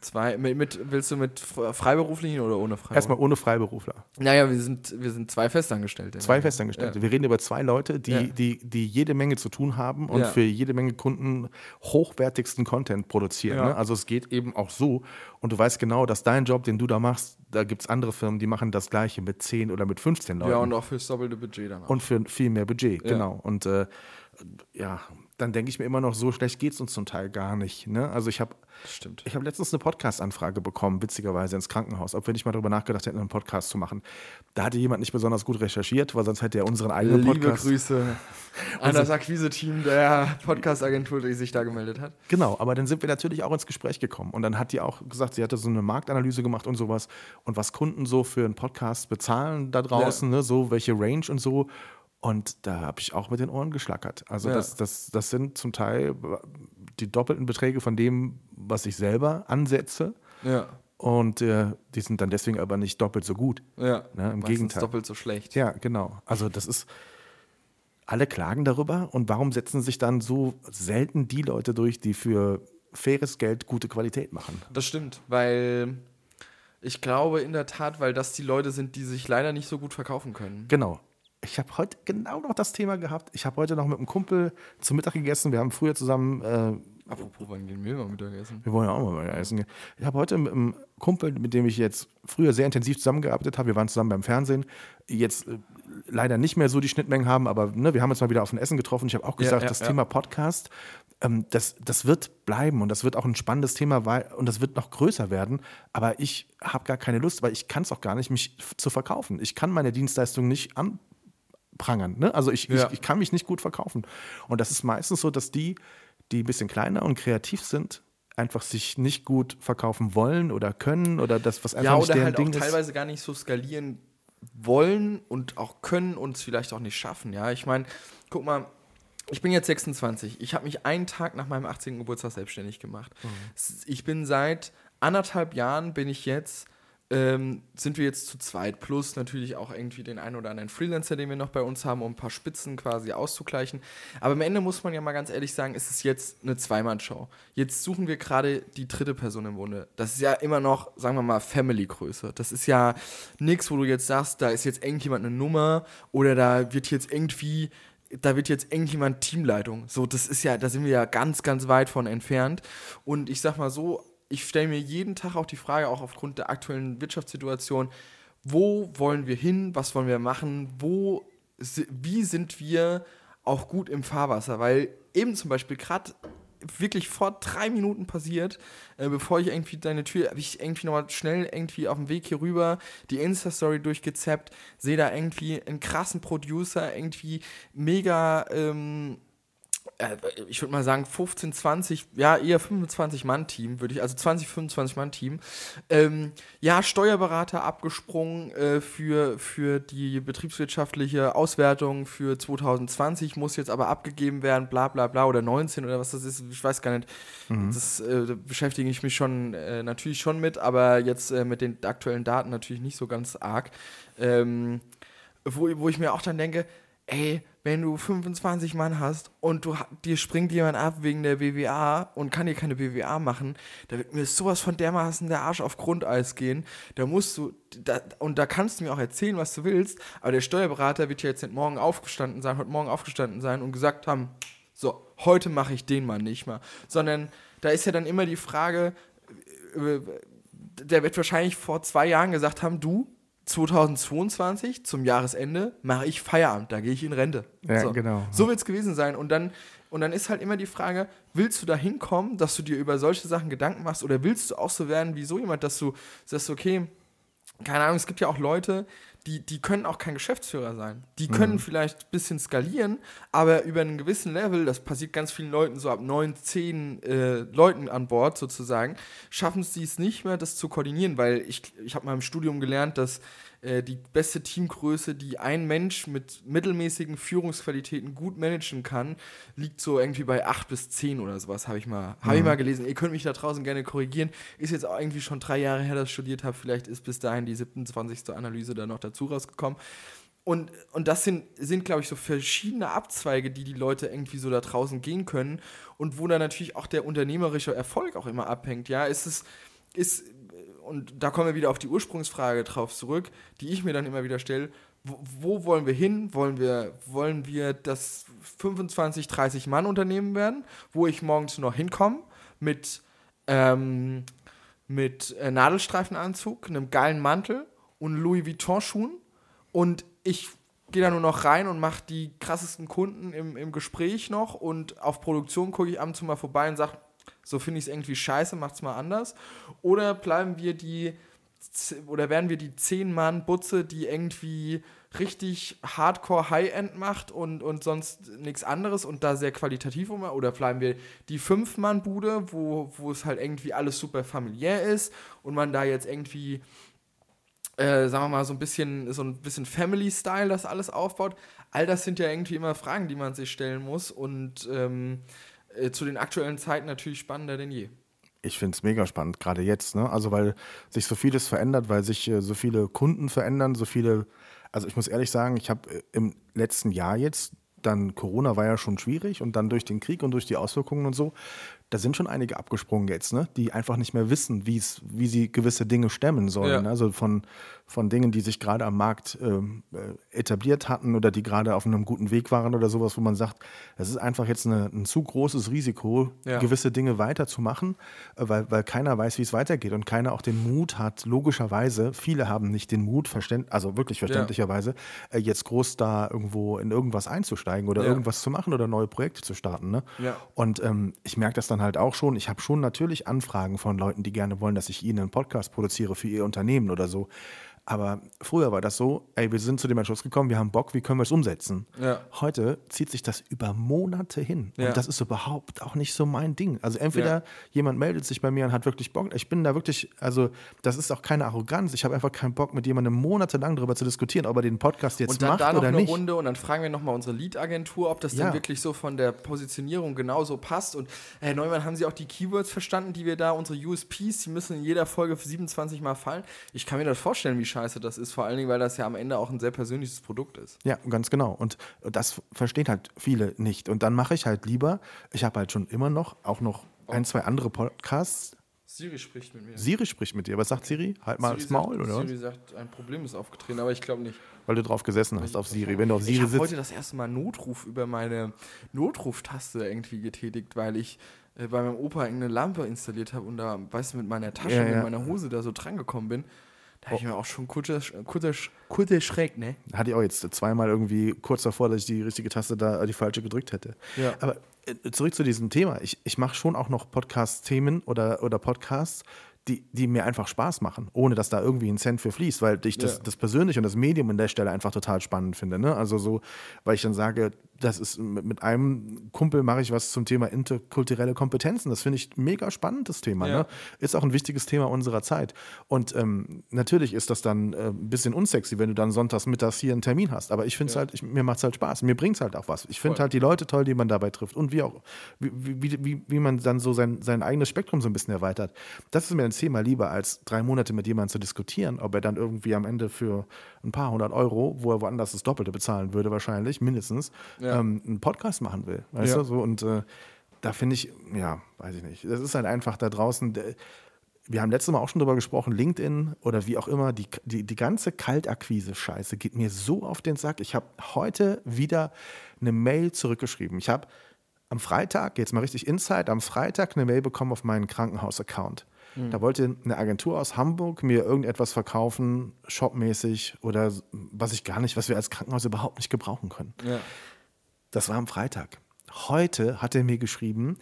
Zwei, mit, mit, willst du mit Fre- Freiberuflichen oder ohne Freiberuflichen? Erstmal ohne Freiberufler. Naja, wir sind, wir sind zwei Festangestellte. Zwei Festangestellte. Wir reden über zwei Leute, die, Ja. die, die jede Menge zu tun haben und Ja. für jede Menge Kunden hochwertigsten Content produzieren. Ja. Ne? Also es geht eben auch so. Und du weißt genau, dass dein Job, den du da machst, da gibt es andere Firmen, die machen das gleiche mit 10 oder mit 15 Leuten. Ja, und auch fürs doppelte Budget dann auch. Und für viel mehr Budget, Ja. genau. Und äh, ja, dann denke ich mir immer noch, so schlecht geht es uns zum Teil gar nicht. Ne? Also ich habe ich hab letztens eine Podcast-Anfrage bekommen, witzigerweise ins Krankenhaus, ob wir nicht mal darüber nachgedacht hätten, einen Podcast zu machen. Da hatte jemand nicht besonders gut recherchiert, weil sonst hätte er unseren eigenen Liebe Podcast. Grüße <laughs> an das Akquise-Team der Podcast-Agentur, die sich da gemeldet hat. Genau, aber dann sind wir natürlich auch ins Gespräch gekommen. Und dann hat die auch gesagt, sie hatte so eine Marktanalyse gemacht und sowas. Und was Kunden so für einen Podcast bezahlen da draußen, ne, so welche Range und so. Und da habe ich auch mit den Ohren geschlackert. Also Ja. das, das, das sind zum Teil die doppelten Beträge von dem, was ich selber ansetze. Ja, Und äh, die sind dann deswegen aber nicht doppelt so gut. ja. Ja, im Gegenteil. doppelt so schlecht. Ja, genau. Also das ist, alle klagen darüber. Und warum setzen sich dann so selten die Leute durch, die für faires Geld gute Qualität machen? Das stimmt, weil ich glaube in der Tat, weil das die Leute sind, die sich leider nicht so gut verkaufen können. Genau. Ich habe heute genau noch das Thema gehabt. Ich habe heute noch mit einem Kumpel zu Mittag gegessen. Wir haben früher zusammen, äh, Apropos, wann gehen wir mal Mittagessen? wir wollen ja auch mal wieder essen gehen. Ich habe heute mit einem Kumpel, mit dem ich jetzt früher sehr intensiv zusammengearbeitet habe, wir waren zusammen beim Fernsehen, jetzt äh, leider nicht mehr so die Schnittmengen haben, aber ne, wir haben uns mal wieder auf ein Essen getroffen. Ich habe auch gesagt, ja, das ja. Thema Podcast, ähm, das, das wird bleiben und das wird auch ein spannendes Thema weil, und das wird noch größer werden. Aber ich habe gar keine Lust, weil ich kann es auch gar nicht, mich zu verkaufen. Ich kann meine Dienstleistung nicht anprangern. Ne? Also ich, Ja. ich, ich kann mich nicht gut verkaufen. Und das ist meistens so, dass die, die ein bisschen kleiner und kreativ sind, einfach sich nicht gut verkaufen wollen oder können oder das, was einfach Ja, oder halt Ding auch ist. teilweise gar nicht so skalieren wollen und auch können und es vielleicht auch nicht schaffen. Ja, ich meine, guck mal, ich bin jetzt 26. Ich habe mich einen Tag nach meinem 18. Geburtstag selbstständig gemacht. Mhm. Ich bin seit anderthalb Jahren bin ich jetzt ähm, sind wir jetzt zu zweit, plus natürlich auch irgendwie den einen oder anderen Freelancer, den wir noch bei uns haben, um ein paar Spitzen quasi auszugleichen. Aber am Ende muss man ja mal ganz ehrlich sagen, ist es jetzt eine Zweimann-Show. Jetzt suchen wir gerade die dritte Person im Bunde. Das ist ja immer noch, sagen wir mal, Family-Größe. Das ist ja nichts, wo du jetzt sagst, da ist jetzt irgendjemand eine Nummer oder da wird jetzt irgendwie da wird jetzt irgendjemand Teamleitung. So, das ist ja, da sind wir ja ganz, ganz weit von entfernt. Und ich sag mal so, ich stelle mir jeden Tag auch die Frage, auch aufgrund der aktuellen Wirtschaftssituation, wo wollen wir hin, was wollen wir machen, wo, wie sind wir auch gut im Fahrwasser, weil eben zum Beispiel gerade wirklich vor drei Minuten passiert, äh, bevor ich irgendwie deine Tür, habe ich irgendwie nochmal schnell irgendwie auf dem Weg hier rüber die Insta-Story durchgezappt, sehe da irgendwie einen krassen Producer, irgendwie mega, ähm, äh, ich würde mal sagen 15, 20, ja eher 25 Mann-Team, würde ich, also 20, 25 Mann-Team. Ähm, ja, Steuerberater abgesprungen äh, für, für die betriebswirtschaftliche Auswertung für 2020, muss jetzt aber abgegeben werden, bla bla bla, oder 19 oder was das ist, ich weiß gar nicht. Mhm. Das äh, beschäftige ich mich schon äh, natürlich schon mit, aber jetzt äh, mit den aktuellen Daten natürlich nicht so ganz arg. Ähm, wo, wo ich mir auch dann denke, ey, wenn du 25 Mann hast und du, dir springt jemand ab wegen der BWA und kann dir keine BWA machen, da wird mir sowas von dermaßen der Arsch auf Grundeis gehen. Da musst du, da, und da kannst du mir auch erzählen, was du willst, aber der Steuerberater wird ja jetzt nicht morgen aufgestanden sein, heute Morgen aufgestanden sein und gesagt haben, so, heute mache ich den mal nicht mehr. Sondern da ist ja dann immer die Frage, äh, der wird wahrscheinlich vor zwei Jahren gesagt haben, du, 2022 zum Jahresende mache ich Feierabend, da gehe ich in Rente. Ja, so. genau. So wird es gewesen sein. Und dann, und dann ist halt immer die Frage, willst du da hinkommen, dass du dir über solche Sachen Gedanken machst oder willst du auch so werden wie so jemand, dass du sagst, okay, keine Ahnung, es gibt ja auch Leute, die, die können auch kein Geschäftsführer sein. Die können mhm. vielleicht ein bisschen skalieren, aber über einen gewissen Level, das passiert ganz vielen Leuten so ab neun, zehn äh, Leuten an Bord sozusagen, schaffen sie es nicht mehr, das zu koordinieren, weil ich, ich habe mal im Studium gelernt, dass äh, die beste Teamgröße, die ein Mensch mit mittelmäßigen Führungsqualitäten gut managen kann, liegt so irgendwie bei 8 bis 10 oder sowas, habe ich, mal, hab ich mhm. mal gelesen. Ihr könnt mich da draußen gerne korrigieren. Ist jetzt auch irgendwie schon drei Jahre her, dass ich studiert habe. Vielleicht ist bis dahin die 27. Analyse da noch dazu rausgekommen. Und, und das sind, sind glaube ich, so verschiedene Abzweige, die die Leute irgendwie so da draußen gehen können und wo dann natürlich auch der unternehmerische Erfolg auch immer abhängt. Ja, ist es, ist, und da kommen wir wieder auf die Ursprungsfrage drauf zurück, die ich mir dann immer wieder stelle. Wo, wo, wollen wir hin? Wollen wir, wollen wir das 25, 30 Mann Unternehmen werden, wo ich morgens noch hinkomme mit, ähm, mit äh, Nadelstreifenanzug, einem geilen Mantel und Louis Vuitton Schuhen und ich gehe da nur noch rein und mache die krassesten Kunden im, im Gespräch noch und auf Produktion gucke ich ab und zu mal vorbei und sage, so finde ich es irgendwie scheiße, macht's mal anders. Oder bleiben wir die, oder werden wir die 10-Mann-Butze, die irgendwie richtig Hardcore High-End macht und, und sonst nichts anderes und da sehr qualitativ um, oder bleiben wir die 5-Mann-Bude, wo, wo es halt irgendwie alles super familiär ist und man da jetzt irgendwie äh, sagen wir mal, so ein bisschen, so ein bisschen Family-Style das alles aufbaut. All das sind ja irgendwie immer Fragen, die man sich stellen muss. Und ähm, äh, zu den aktuellen Zeiten natürlich spannender denn je. Ich finde es mega spannend, gerade jetzt, ne? Also weil sich so vieles verändert, weil sich äh, so viele Kunden verändern, so viele, also ich muss ehrlich sagen, ich habe äh, im letzten Jahr jetzt, dann Corona war ja schon schwierig und dann durch den Krieg und durch die Auswirkungen und so, da sind schon einige abgesprungen jetzt, ne? die einfach nicht mehr wissen, wie sie gewisse Dinge stemmen sollen. Ja. Also von, von Dingen, die sich gerade am Markt ähm, äh, etabliert hatten oder die gerade auf einem guten Weg waren oder sowas, wo man sagt, es ist einfach jetzt eine, ein zu großes Risiko, ja. gewisse Dinge weiterzumachen, äh, weil, weil keiner weiß, wie es weitergeht und keiner auch den Mut hat, logischerweise, viele haben nicht den Mut, verständ, also wirklich verständlicherweise, äh, jetzt groß da irgendwo in irgendwas einzusteigen oder ja. irgendwas zu machen oder neue Projekte zu starten. Ne? Und ähm, ich merke das dann halt auch schon. Ich habe schon natürlich Anfragen von Leuten, die gerne wollen, dass ich ihnen einen Podcast produziere für ihr Unternehmen oder so. Aber früher war das so, ey, wir sind zu dem Entschluss gekommen, wir haben Bock, wie können wir es umsetzen? Ja. Heute zieht sich das über Monate hin. Ja. Und das ist überhaupt auch nicht so mein Ding. Also entweder ja. jemand meldet sich bei mir und hat wirklich Bock. Ich bin da wirklich, also das ist auch keine Arroganz. Ich habe einfach keinen Bock, mit jemandem monatelang darüber zu diskutieren, ob er den Podcast jetzt und dann macht da noch oder eine nicht. Runde und dann fragen wir nochmal unsere Lead-Agentur, ob das denn wirklich so von der Positionierung genauso passt. Und Herr Neumann, haben Sie auch die Keywords verstanden, die wir da, unsere USPs, die müssen in jeder Folge 27 Mal fallen. Ich kann mir das vorstellen, wie scheiße das ist, vor allen Dingen, weil das ja am Ende auch ein sehr persönliches Produkt ist. Ja, ganz genau. Und das verstehen halt viele nicht. Und dann mache ich halt lieber, ich habe halt schon immer noch, auch noch ein, zwei andere Podcasts. Siri spricht mit mir. Siri spricht mit dir. Was sagt Siri? Halt mal Siri das Maul, sagt, oder? Siri sagt, ein Problem ist aufgetreten, aber ich glaube nicht. Weil du drauf gesessen hast auf Siri. Wenn du auf Siri ich habe heute das erste Mal Notruf über meine Notruftaste irgendwie getätigt, weil ich äh, bei meinem Opa irgendeine Lampe installiert habe und da, weißt du, mit meiner Tasche, Ja, mit ja. meiner Hose da so dran gekommen bin, habe ich mir auch schon kurzer, kurzer, kurzer Schreck, ne? Hatte ich auch jetzt zweimal irgendwie kurz davor, dass ich die richtige Taste da, die falsche gedrückt hätte. Ja. Aber äh, zurück zu diesem Thema. Ich, ich mache schon auch noch Podcast-Themen oder, oder Podcasts, die, die mir einfach Spaß machen, ohne dass da irgendwie ein Cent für fließt, weil ich das, Ja. das Persönliche und das Medium an der Stelle einfach total spannend finde. Ne? Also so, weil ich dann sage, das ist mit, einem Kumpel mache ich was zum Thema interkulturelle Kompetenzen. Das finde ich mega spannend, das Thema. Ja. Ne? Ist auch ein wichtiges Thema unserer Zeit. Und ähm, natürlich ist das dann äh, ein bisschen unsexy, wenn du dann sonntags mittags hier einen Termin hast. Aber ich finde es halt, ich, mir macht es halt Spaß. Mir bringt es halt auch was. Ich finde halt die Leute toll, die man dabei trifft. Und wie auch, wie, wie, wie, wie man dann so sein, sein eigenes Spektrum so ein bisschen erweitert. Das ist mir ein Thema lieber, als drei Monate mit jemandem zu diskutieren, ob er dann irgendwie am Ende für ein paar hundert Euro, wo er woanders das Doppelte bezahlen würde, wahrscheinlich, mindestens, Ja. Ähm, einen Podcast machen will. Weißt Ja. du? So, und äh, da finde ich, ja, weiß ich nicht. Das ist halt einfach da draußen. Wir haben letztes Mal auch schon drüber gesprochen, LinkedIn oder wie auch immer, die, die, die ganze Kaltakquise-Scheiße geht mir so auf den Sack. Ich habe heute wieder eine Mail zurückgeschrieben. Ich habe am Freitag, jetzt mal richtig Insight, am Freitag eine Mail bekommen auf meinen Krankenhaus-Account. Da wollte eine Agentur aus Hamburg mir irgendetwas verkaufen, shopmäßig oder was ich gar nicht, was wir als Krankenhaus überhaupt nicht gebrauchen können. Ja. Das war am Freitag. Heute hat er mir geschrieben,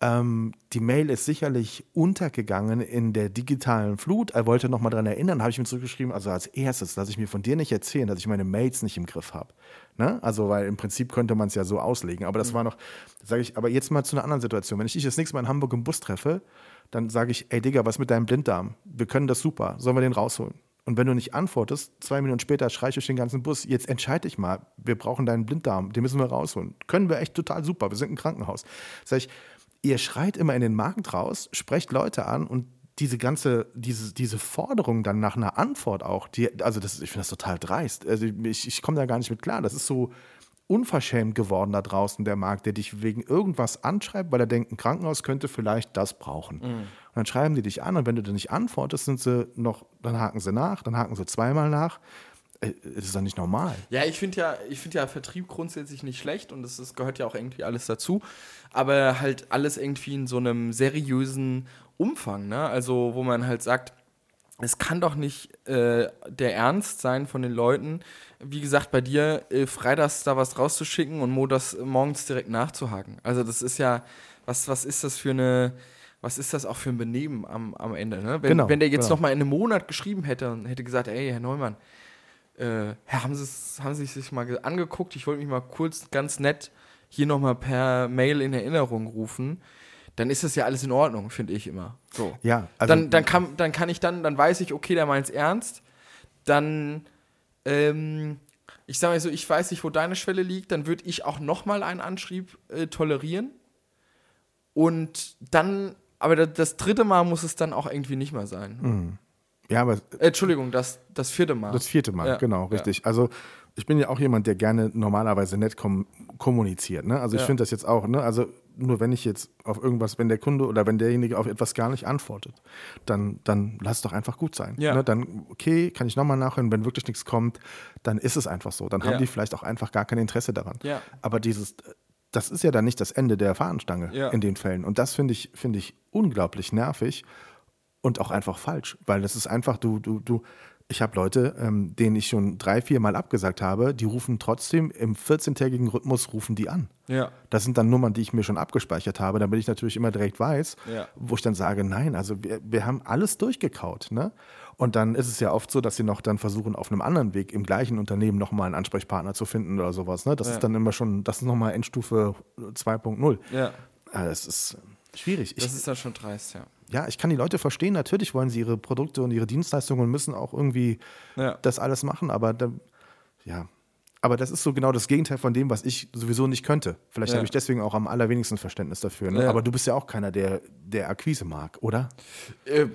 ähm, die Mail ist sicherlich untergegangen in der digitalen Flut. Er wollte noch mal daran erinnern, habe ich ihm zurückgeschrieben, also als erstes, lasse ich mir von dir nicht erzählen, dass ich meine Mails nicht im Griff habe. Ne? Also, weil im Prinzip könnte man es ja so auslegen. Aber das war noch, sage ich, aber jetzt mal zu einer anderen Situation. Wenn ich dich das nächste Mal in Hamburg im Bus treffe, dann sage ich, ey Digga, was mit deinem Blinddarm? Wir können das super. Sollen wir den rausholen? Und wenn du nicht antwortest, zwei Minuten später schrei ich durch den ganzen Bus, jetzt entscheide ich mal, wir brauchen deinen Blinddarm, den müssen wir rausholen. Können wir echt total super, wir sind ein Krankenhaus. Sag ich, ihr schreit immer in den Markt raus, sprecht Leute an und diese ganze, diese, diese Forderung dann nach einer Antwort auch, die, also das, ich finde das total dreist. Also ich, ich komme da gar nicht mit klar. Das ist so unverschämt geworden da draußen, der Markt, der dich wegen irgendwas anschreibt, weil er denkt, ein Krankenhaus könnte vielleicht das brauchen. Und dann schreiben die dich an und wenn du dann nicht antwortest, sind sie noch, dann haken sie nach, dann haken sie zweimal nach. Äh, Das ist doch nicht normal. Ja, ich finde ja, ich ja Vertrieb grundsätzlich nicht schlecht und das, das gehört ja auch irgendwie alles dazu. Aber halt alles irgendwie in so einem seriösen Umfang, ne? Also, wo man halt sagt, es kann doch nicht äh, der Ernst sein von den Leuten, wie gesagt, bei dir äh, freitags da was rauszuschicken und montags morgens direkt nachzuhaken. Also das ist ja, was, was ist das für eine, was ist das auch für ein Benehmen am, am Ende? Ne? Wenn, Genau, wenn der jetzt genau. noch mal in einem Monat geschrieben hätte und hätte gesagt, ey, Herr Neumann, äh, haben Sie haben Sie sich mal ge- angeguckt? Ich wollte mich mal kurz ganz nett hier noch mal per Mail in Erinnerung rufen. Dann ist das ja alles in Ordnung, finde ich immer. So. Ja, also dann, dann, kann, dann kann ich dann, dann weiß ich, okay, der meint es ernst. Dann, ähm, ich sage mal so, ich weiß nicht, wo deine Schwelle liegt. Dann würde ich auch noch mal einen Anschrieb äh, tolerieren. Und dann, aber das, dritte Mal muss es dann auch irgendwie nicht mehr sein. ja, aber Äh, Entschuldigung, das, das vierte Mal. Das vierte Mal, Ja, genau, richtig. Also ich bin ja auch jemand, der gerne normalerweise nett kom kommuniziert. Ne? Also ich Ja. finde das jetzt auch, ne? also nur wenn ich jetzt auf irgendwas, wenn der Kunde oder wenn derjenige auf etwas gar nicht antwortet, dann, dann lass es doch einfach gut sein. Ja. Ne? Dann, okay, kann ich nochmal nachhören, wenn wirklich nichts kommt, dann ist es einfach so. Dann Ja. haben die vielleicht auch einfach gar kein Interesse daran. Ja. Aber dieses, das ist ja dann nicht das Ende der Fahnenstange Ja. in den Fällen. Und das finde ich, finde ich unglaublich nervig und auch einfach falsch, weil das ist einfach, du, du, du, ich habe Leute, ähm, denen ich schon drei, vier Mal abgesagt habe, die rufen trotzdem im 14-tägigen Rhythmus, rufen die an. Ja. Das sind dann Nummern, die ich mir schon abgespeichert habe, damit ich natürlich immer direkt weiß, Ja. wo ich dann sage, nein, also wir, wir haben alles durchgekaut. Ne? Und dann ist es ja oft so, dass sie noch dann versuchen, auf einem anderen Weg im gleichen Unternehmen nochmal einen Ansprechpartner zu finden oder sowas. Ne? Das Ja. ist dann immer schon, das ist nochmal Endstufe 2.0. Ja. Ah, Das ist schwierig. Ich, Das ist dann schon dreist, ja. ja, ich kann die Leute verstehen. Natürlich wollen sie ihre Produkte und ihre Dienstleistungen und müssen auch irgendwie Ja. das alles machen, aber da, ja. Aber das ist so genau das Gegenteil von dem, was ich sowieso nicht könnte. Vielleicht Ja. habe ich deswegen auch am allerwenigsten Verständnis dafür. Ne? Ja. Aber du bist ja auch keiner, der, der Akquise mag, oder? Äh,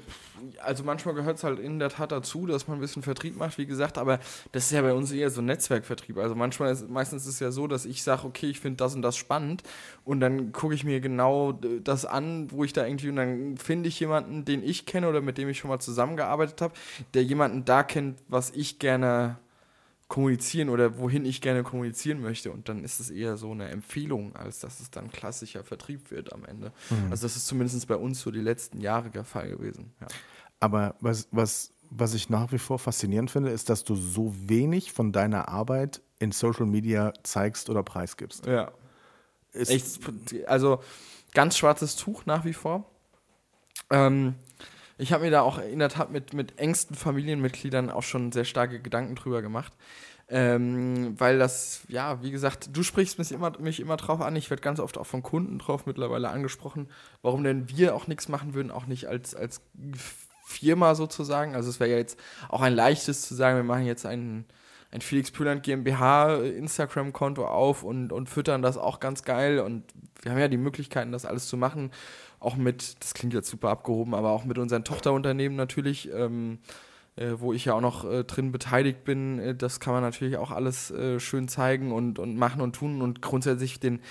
also manchmal gehört es halt in der Tat dazu, dass man ein bisschen Vertrieb macht, wie gesagt, aber das ist ja bei uns eher so ein Netzwerkvertrieb. Also manchmal ist, meistens ist es ja so, dass ich sage, okay, ich finde das und das spannend und dann gucke ich mir genau äh, das an, wo ich da irgendwie und dann finde ich jemanden, den ich kenne oder mit dem ich schon mal zusammengearbeitet habe, der jemanden da kennt, was ich gerne kommunizieren oder wohin ich gerne kommunizieren möchte. Und dann ist es eher so eine Empfehlung, als dass es dann klassischer Vertrieb wird am Ende. Mhm. Also das ist zumindest bei uns so die letzten Jahre der Fall gewesen. Ja. Aber was, was, was ich nach wie vor faszinierend finde, ist, dass du so wenig von deiner Arbeit in Social Media zeigst oder preisgibst. ja. Ist, Echt, also ganz schwarzes Tuch nach wie vor. Ähm, ich habe mir da auch in der Tat mit, mit engsten Familienmitgliedern auch schon sehr starke Gedanken drüber gemacht. Ähm, weil das, ja, wie gesagt, du sprichst mich immer, mich immer drauf an. Ich werde ganz oft auch von Kunden drauf mittlerweile angesprochen, warum denn wir auch nichts machen würden, auch nicht als, als Firma sozusagen. Also es wäre ja jetzt auch ein leichtes zu sagen, wir machen jetzt einen, ein Felix Püland GmbH Instagram-Konto auf und, und füttern das auch ganz geil. Und wir haben ja die Möglichkeiten, das alles zu machen. Auch mit, das klingt jetzt super abgehoben, aber auch mit unseren Tochterunternehmen natürlich, ähm, äh, wo ich ja auch noch äh, drin beteiligt bin. Äh, das kann man natürlich auch alles äh, schön zeigen und, und machen und tun. Und grundsätzlich den,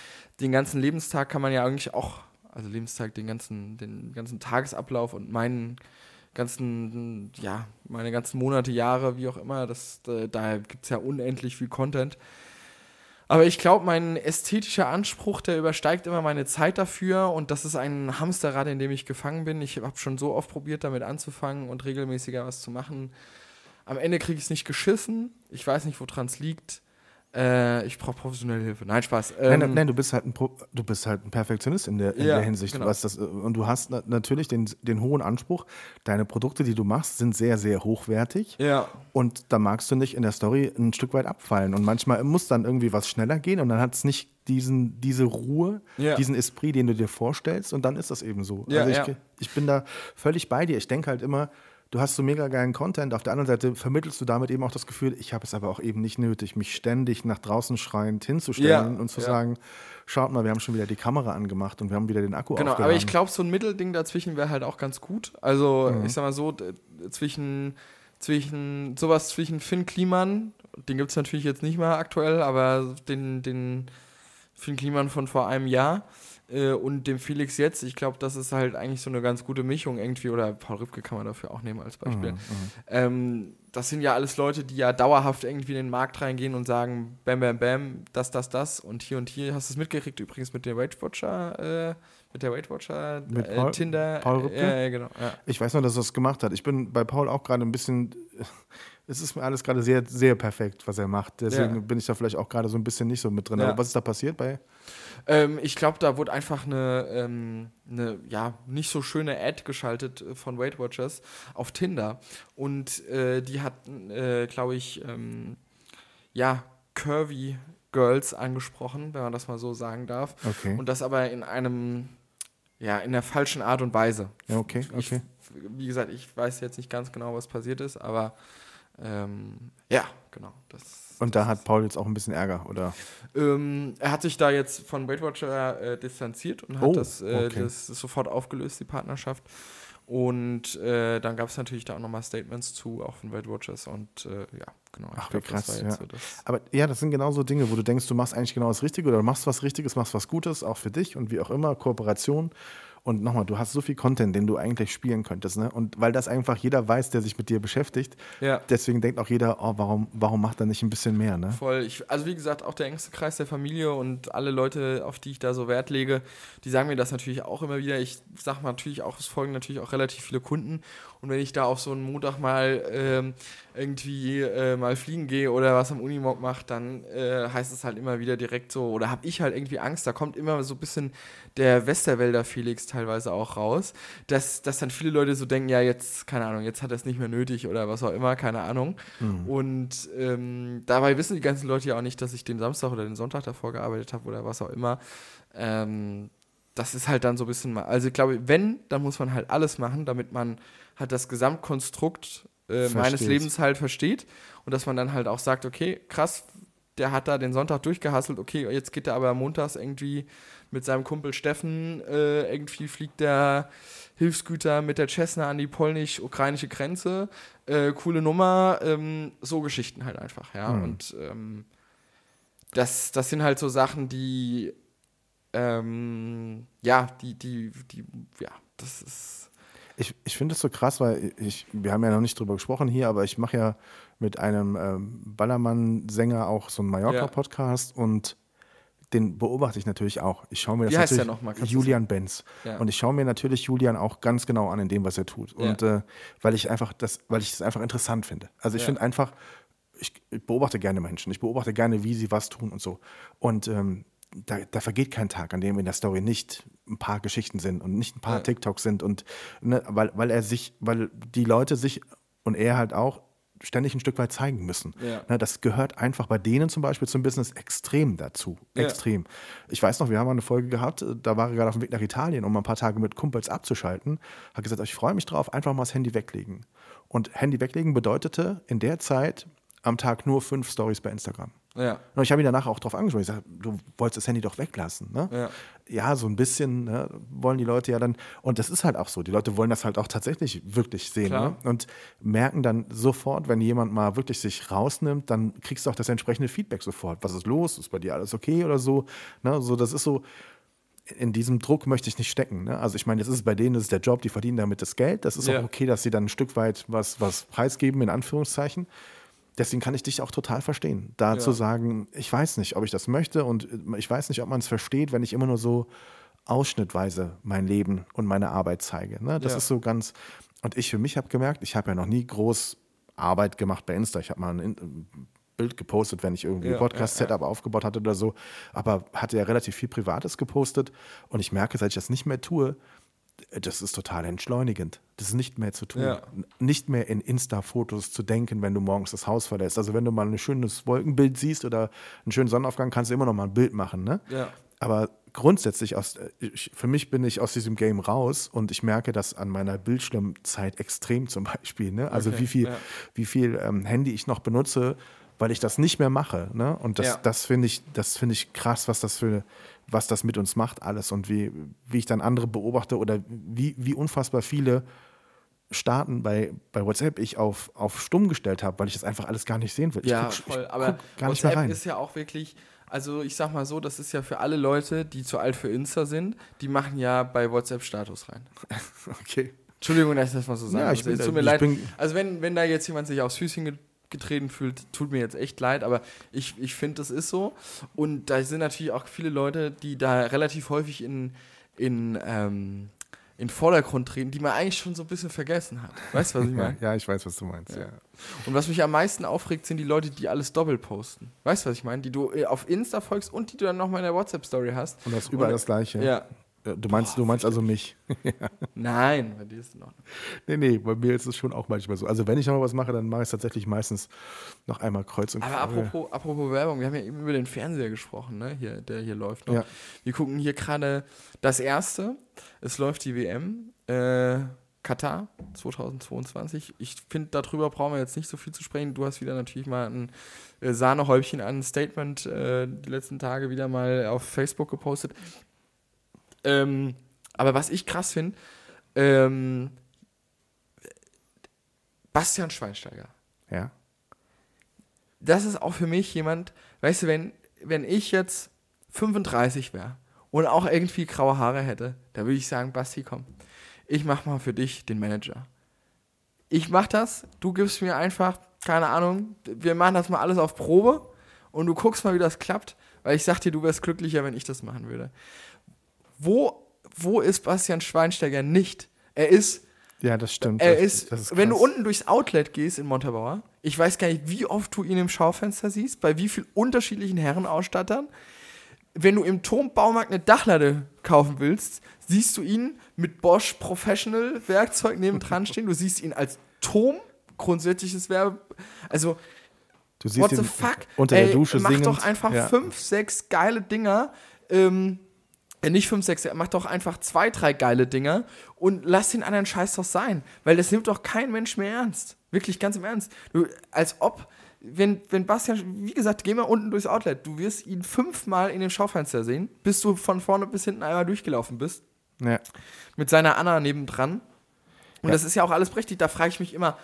den ganzen Lebenstag kann man ja eigentlich auch, also Lebenstag, den ganzen, den ganzen Tagesablauf und meinen ganzen, ja, meine ganzen Monate, Jahre, wie auch immer, das, da, da gibt es ja unendlich viel Content. Aber ich glaube, mein ästhetischer Anspruch, der übersteigt immer meine Zeit dafür und das ist ein Hamsterrad, in dem ich gefangen bin. Ich habe schon so oft probiert, damit anzufangen und regelmäßiger was zu machen. Am Ende kriege ich es nicht geschissen. Ich weiß nicht, woran es liegt. Äh, ich brauche professionelle Hilfe. Nein, Spaß. Nein, Ähm, nein, nein, du bist halt ein, Pro, du bist halt ein Perfektionist in der, in Ja, der Hinsicht. genau. Was das, und du hast na, natürlich den, den hohen Anspruch, deine Produkte, die du machst, sind sehr, sehr hochwertig. Ja, Und da magst du nicht in der Story ein Stück weit abfallen. Und manchmal muss dann irgendwie was schneller gehen und dann hat es nicht diesen, diese Ruhe, Ja. diesen Esprit, den du dir vorstellst. Und dann ist das eben so. Ja, also ich, ja. ich bin da völlig bei dir. Ich denke halt immer, du hast so mega geilen Content. Auf der anderen Seite vermittelst du damit eben auch das Gefühl, ich habe es aber auch eben nicht nötig, mich ständig nach draußen schreiend hinzustellen Ja, und zu ja. sagen, schaut mal, wir haben schon wieder die Kamera angemacht und wir haben wieder den Akku Genau, aufgeladen. aber ich glaube, so ein Mittelding dazwischen wäre halt auch ganz gut. Also, ich sag mal so, zwischen, zwischen sowas zwischen Finn Kliman, den gibt es natürlich jetzt nicht mehr aktuell, aber den, den Finn Kliman von vor einem Jahr äh, und dem Felix jetzt, ich glaube, das ist halt eigentlich so eine ganz gute Mischung irgendwie, oder Paul Rübke kann man dafür auch nehmen als Beispiel. Ähm, das sind ja alles Leute, die ja dauerhaft irgendwie in den Markt reingehen und sagen, bam, bam, bam, das, das, das und hier und hier. Hast du es mitgekriegt übrigens mit der Weight Watcher, äh, mit der Weight Watcher Mit äh, Paul- Tinder. Paul Rübke? Ja, ja, genau. Ja. Ich weiß nur, dass er es gemacht hat. Ich bin bei Paul auch gerade ein bisschen. Es ist mir alles gerade sehr, sehr perfekt, was er macht. Deswegen Ja. bin ich da vielleicht auch gerade so ein bisschen nicht so mit drin. Ja. Aber was ist da passiert bei? Ähm, ich glaube, da wurde einfach eine, ähm, eine ja, nicht so schöne Ad geschaltet äh, von Weight Watchers auf Tinder. Und äh, die hatten, äh, glaube ich, ähm, ja, curvy Girls angesprochen, wenn man das mal so sagen darf. Okay. Und das aber in einem, ja, in der falschen Art und Weise. Ja, okay, Ich, okay. wie gesagt, ich weiß jetzt nicht ganz genau, was passiert ist, aber ähm, ja, genau. Das, Und da hat Paul jetzt auch ein bisschen Ärger, oder? ähm, er hat sich da jetzt von Weight Watcher äh, distanziert und hat Oh, das, äh, okay. das sofort aufgelöst, die Partnerschaft. Und äh, dann gab es natürlich da auch nochmal Statements zu, auch von Weight Watchers und äh, ja, genau. Ach, wie glaub, krass, ja. so. Aber ja, das sind genau so Dinge, wo du denkst, du machst eigentlich genau das Richtige oder du machst was Richtiges, machst was Gutes, auch für dich und wie auch immer, Kooperation. Und nochmal, du hast so viel Content, den du eigentlich spielen könntest. Ne? Und weil das einfach jeder weiß, der sich mit dir beschäftigt, Ja. deswegen denkt auch jeder, oh, warum, warum macht er nicht ein bisschen mehr? Ne? Voll. Ich, also wie gesagt, auch der engste Kreis der Familie und alle Leute, auf die ich da so Wert lege, die sagen mir das natürlich auch immer wieder. Ich sage natürlich auch, es folgen natürlich auch relativ viele Kunden. Und wenn ich da auf so einen Montag mal ähm, irgendwie äh, mal fliegen gehe oder was am Unimog mache, dann äh, heißt es halt immer wieder direkt so, oder habe ich halt irgendwie Angst, da kommt immer so ein bisschen der Westerwälder Felix teilweise auch raus, dass, dass dann viele Leute so denken, ja jetzt, keine Ahnung, jetzt hat er es nicht mehr nötig oder was auch immer, keine Ahnung. Und ähm, dabei wissen die ganzen Leute ja auch nicht, dass ich den Samstag oder den Sonntag davor gearbeitet habe oder was auch immer. Ähm, das ist halt dann so ein bisschen mal, also ich glaube, wenn, dann muss man halt alles machen, damit man halt das Gesamtkonstrukt äh, meines. Lebens halt versteht und dass man dann halt auch sagt, okay, krass, der hat da den Sonntag durchgehasselt, okay, jetzt geht er aber montags irgendwie mit seinem Kumpel Steffen, äh, irgendwie fliegt der Hilfsgüter mit der Cessna an die polnisch-ukrainische Grenze, äh, coole Nummer, ähm, so Geschichten halt einfach, ja, Mhm. und ähm, das, das sind halt so Sachen, die, ähm, ja, die, die, die, ja, das ist, Ich, ich finde es so krass, weil ich, wir haben ja noch nicht drüber gesprochen hier, aber ich mache ja mit einem ähm, Ballermann-Sänger auch so einen Mallorca-Podcast und den beobachte ich natürlich auch. Ich schaue mir das Wie heißt natürlich noch mal? Julian Benz. Ja. Und ich schaue mir natürlich Julian auch ganz genau an in dem, was er tut. Und äh, weil ich einfach das, weil ich es einfach interessant finde. Also ich Ja. finde einfach, ich, ich beobachte gerne Menschen. Ich beobachte gerne, wie sie was tun und so. Und ähm, da, da vergeht kein Tag, an dem in der Story nicht ein paar Geschichten sind und nicht ein paar Ja. TikToks sind und ne, weil, weil er sich, weil die Leute sich und er halt auch ständig ein Stück weit zeigen müssen. Ja. Ne, das gehört einfach bei denen zum Beispiel zum Business extrem dazu. Ja. Extrem. Ich weiß noch, wir haben mal eine Folge gehabt, äh, da war er gerade auf dem Weg nach Italien, um ein paar Tage mit Kumpels abzuschalten. Hat gesagt, ich freue mich drauf, einfach mal das Handy weglegen. Und Handy weglegen bedeutete in der Zeit am Tag nur fünf Stories bei Instagram. Ja. Und ich habe ihn danach auch darauf angesprochen. Ich sage, du wolltest das Handy doch weglassen. Ne? Ja. ja, so ein bisschen ne, wollen die Leute ja dann, und das ist halt auch so, die Leute wollen das halt auch tatsächlich wirklich sehen. Ne? Und merken dann sofort, wenn jemand mal wirklich sich rausnimmt, dann kriegst du auch das entsprechende Feedback sofort. Was ist los? Ist bei dir alles okay oder so? Ne? So, das ist so, in diesem Druck möchte ich nicht stecken. Ne? Also ich meine, das ist bei denen, das ist der Job, die verdienen damit das Geld. Das ist Ja. auch okay, dass sie dann ein Stück weit was, was preisgeben, in Anführungszeichen. Deswegen kann ich dich auch total verstehen, da Ja. zu sagen, ich weiß nicht, ob ich das möchte und ich weiß nicht, ob man es versteht, wenn ich immer nur so ausschnittweise mein Leben und meine Arbeit zeige. Ne? Das Ja. ist so ganz. Und ich für mich habe gemerkt, ich habe ja noch nie groß Arbeit gemacht bei Insta. Ich habe mal ein In- Bild gepostet, wenn ich irgendwie Ja, ein Podcast-Setup aufgebaut hatte oder so, aber hatte ja relativ viel Privates gepostet und ich merke, seit ich das nicht mehr tue, das ist total entschleunigend. Das ist nicht mehr zu tun. Ja. Nicht mehr in Insta-Fotos zu denken, wenn du morgens das Haus verlässt. Also wenn du mal ein schönes Wolkenbild siehst oder einen schönen Sonnenaufgang, kannst du immer noch mal ein Bild machen. Ne? Ja. Aber grundsätzlich, aus, ich, für mich bin ich aus diesem Game raus und ich merke das an meiner Bildschirmzeit extrem zum Beispiel. Ne? Also Okay, wie viel, ja. wie viel ähm, Handy ich noch benutze, weil ich das nicht mehr mache. Ne? Und das, das finde ich, das finde ich krass, was das für was das mit uns macht, alles und wie, wie ich dann andere beobachte oder wie, wie unfassbar viele Starten bei, bei WhatsApp ich auf, auf stumm gestellt habe, weil ich das einfach alles gar nicht sehen will. Ja, guck, voll. ich Aber WhatsApp ist ja auch wirklich, also ich sag mal so, das ist ja für alle Leute, die zu alt für Insta sind, die machen ja bei WhatsApp Status rein. <laughs> okay. Entschuldigung, dass ich das mal so sage. Ja, ich also, bin- tut mir leid. also wenn, wenn da jetzt jemand sich aufs Füßchen getreten fühlt, tut mir jetzt echt leid, aber ich, ich finde, das ist so. Und da sind natürlich auch viele Leute, die da relativ häufig in, in, ähm, in Vordergrund treten, die man eigentlich schon so ein bisschen vergessen hat. Weißt du, was ich Ja, meine? ja, ich weiß, was du meinst. Ja. Und was mich am meisten aufregt, sind die Leute, die alles doppelt posten. Weißt du, was ich meine? Die du äh, auf Insta folgst und die du dann nochmal in der WhatsApp-Story hast. Und das ist überall Und- das Gleiche. Ja. Ja, Du meinst, du meinst also mich. <laughs> Nein, bei dir ist es noch. Nee, nee, bei mir ist es schon auch manchmal so. Also wenn ich noch was mache, dann mache ich es tatsächlich meistens noch einmal kreuz und Aber apropos, apropos Werbung, wir haben ja eben über den Fernseher gesprochen, ne? hier, der hier läuft. Noch. Ja. Wir gucken hier gerade das erste. Es läuft die WM. Äh, Katar 2022. Ich finde, darüber brauchen wir jetzt nicht so viel zu sprechen. Du hast wieder natürlich mal ein äh, Sahnehäubchen an Statement äh, die letzten Tage wieder mal auf Facebook gepostet. Ähm, aber was ich krass finde, ähm, Bastian Schweinsteiger Ja. das ist auch für mich jemand, weißt du, wenn, wenn ich jetzt 35 wäre und auch irgendwie graue Haare hätte, da würde ich sagen, Basti, komm, ich mach mal für dich den Manager. Ich mach das, du gibst mir einfach, keine Ahnung, wir machen das mal alles auf Probe und du guckst mal, wie das klappt, weil ich sag dir, du wärst glücklicher, wenn ich das machen würde. Wo, wo ist Bastian Schweinsteiger nicht? Er ist Ja, das stimmt. er das, ist, das ist wenn du unten durchs Outlet gehst in Montabaur, ich weiß gar nicht, wie oft du ihn im Schaufenster siehst, bei wie vielen unterschiedlichen Herrenausstattern. Wenn du im Turmbaumarkt eine Dachlatte kaufen willst, siehst du ihn mit Bosch Professional Werkzeug nebendran stehen. Du siehst ihn als Turm, grundsätzliches Werbe. Also, du siehst what the ihn fuck? unter Ey, der Dusche mach singend. doch einfach ja. fünf, sechs geile Dinger. Ähm, äh, nicht fünf, sechs, mach doch einfach zwei, drei geile Dinger und lass den anderen Scheiß doch sein. Weil das nimmt doch kein Mensch mehr ernst. Wirklich ganz im Ernst. Du, als ob, wenn, wenn Bastian, wie gesagt, geh mal unten durchs Outlet, du wirst ihn fünfmal in dem Schaufenster sehen, bis du von vorne bis hinten einmal durchgelaufen bist Ja. mit seiner Anna nebendran. Und Ja. das ist ja auch alles prächtig. Da frage ich mich immer,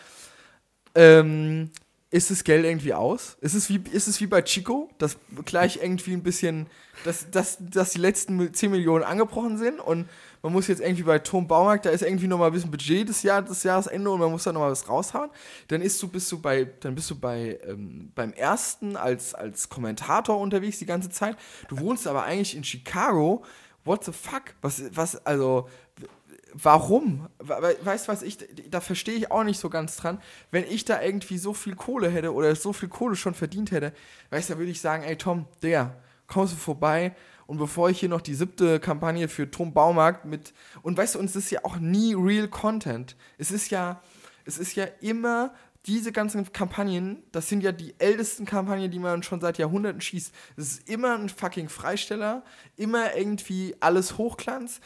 ähm, ist das Geld irgendwie aus? Ist es wie, ist es wie bei Chico, dass gleich irgendwie ein bisschen, dass, dass, dass die letzten 10 Millionen angebrochen sind und man muss jetzt irgendwie bei Tom Baumarkt, da ist irgendwie noch mal ein bisschen Budget des, Jahr, des Jahresende und man muss da noch mal was raushauen. Dann ist du, bist du bei, dann bist du bei ähm, beim ersten als, als Kommentator unterwegs die ganze Zeit. Du wohnst aber eigentlich in Chicago. What the fuck? Was, was, also, warum? Weißt du was, ich, da verstehe ich auch nicht so ganz dran. Wenn ich da irgendwie so viel Kohle hätte oder so viel Kohle schon verdient hätte, weißt du, da würde ich sagen, ey Tom, der, kommst du vorbei und bevor ich hier noch die siebte Kampagne für Tom Baumarkt mit, und weißt du, und es ist ja auch nie real Content. Es ist ja, es ist ja immer diese ganzen Kampagnen, das sind ja die ältesten Kampagnen, die man schon seit Jahrhunderten schießt. Es ist immer ein fucking Freisteller, immer irgendwie alles Hochglanz,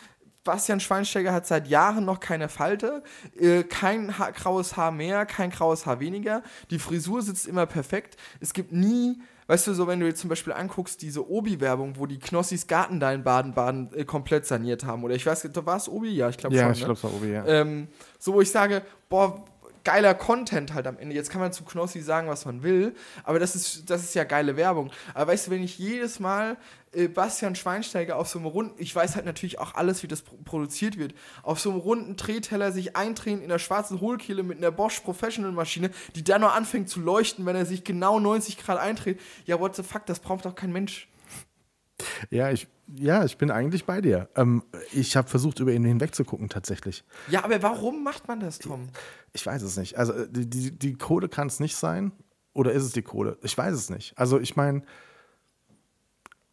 Bastian Schweinsteiger hat seit Jahren noch keine Falte, äh, kein ha graues Haar mehr, kein graues Haar weniger. Die Frisur sitzt immer perfekt. Es gibt nie, weißt du, so wenn du jetzt zum Beispiel anguckst, diese Obi-Werbung, wo die Knossis Gartendein Baden-Baden äh, komplett saniert haben. Oder ich weiß, war es Obi? Ja, ich glaube ja, schon. Ich ne? glaube, es war Obi, ja. Ähm, so, wo ich sage, boah, geiler Content halt am Ende. Jetzt kann man zu Knossi sagen, was man will, aber das ist, das ist ja geile Werbung. Aber weißt du, wenn ich jedes Mal äh, Bastian Schweinsteiger auf so einem runden, ich weiß halt natürlich auch alles, wie das produziert wird, auf so einem runden Drehteller sich eindrehen in der schwarzen Hohlkehle mit einer Bosch Professional Maschine, die dann noch anfängt zu leuchten, wenn er sich genau 90 Grad eindreht. Ja, what the fuck, das braucht doch kein Mensch. Ja, ich, ja, ich bin eigentlich bei dir. Ähm, ich habe versucht, über ihn hinwegzugucken, tatsächlich. Ja, aber warum macht man das, Tom? Ich weiß es nicht. Also, die, die, die Kohle kann es nicht sein. Oder ist es die Kohle? Ich weiß es nicht. Also, ich meine,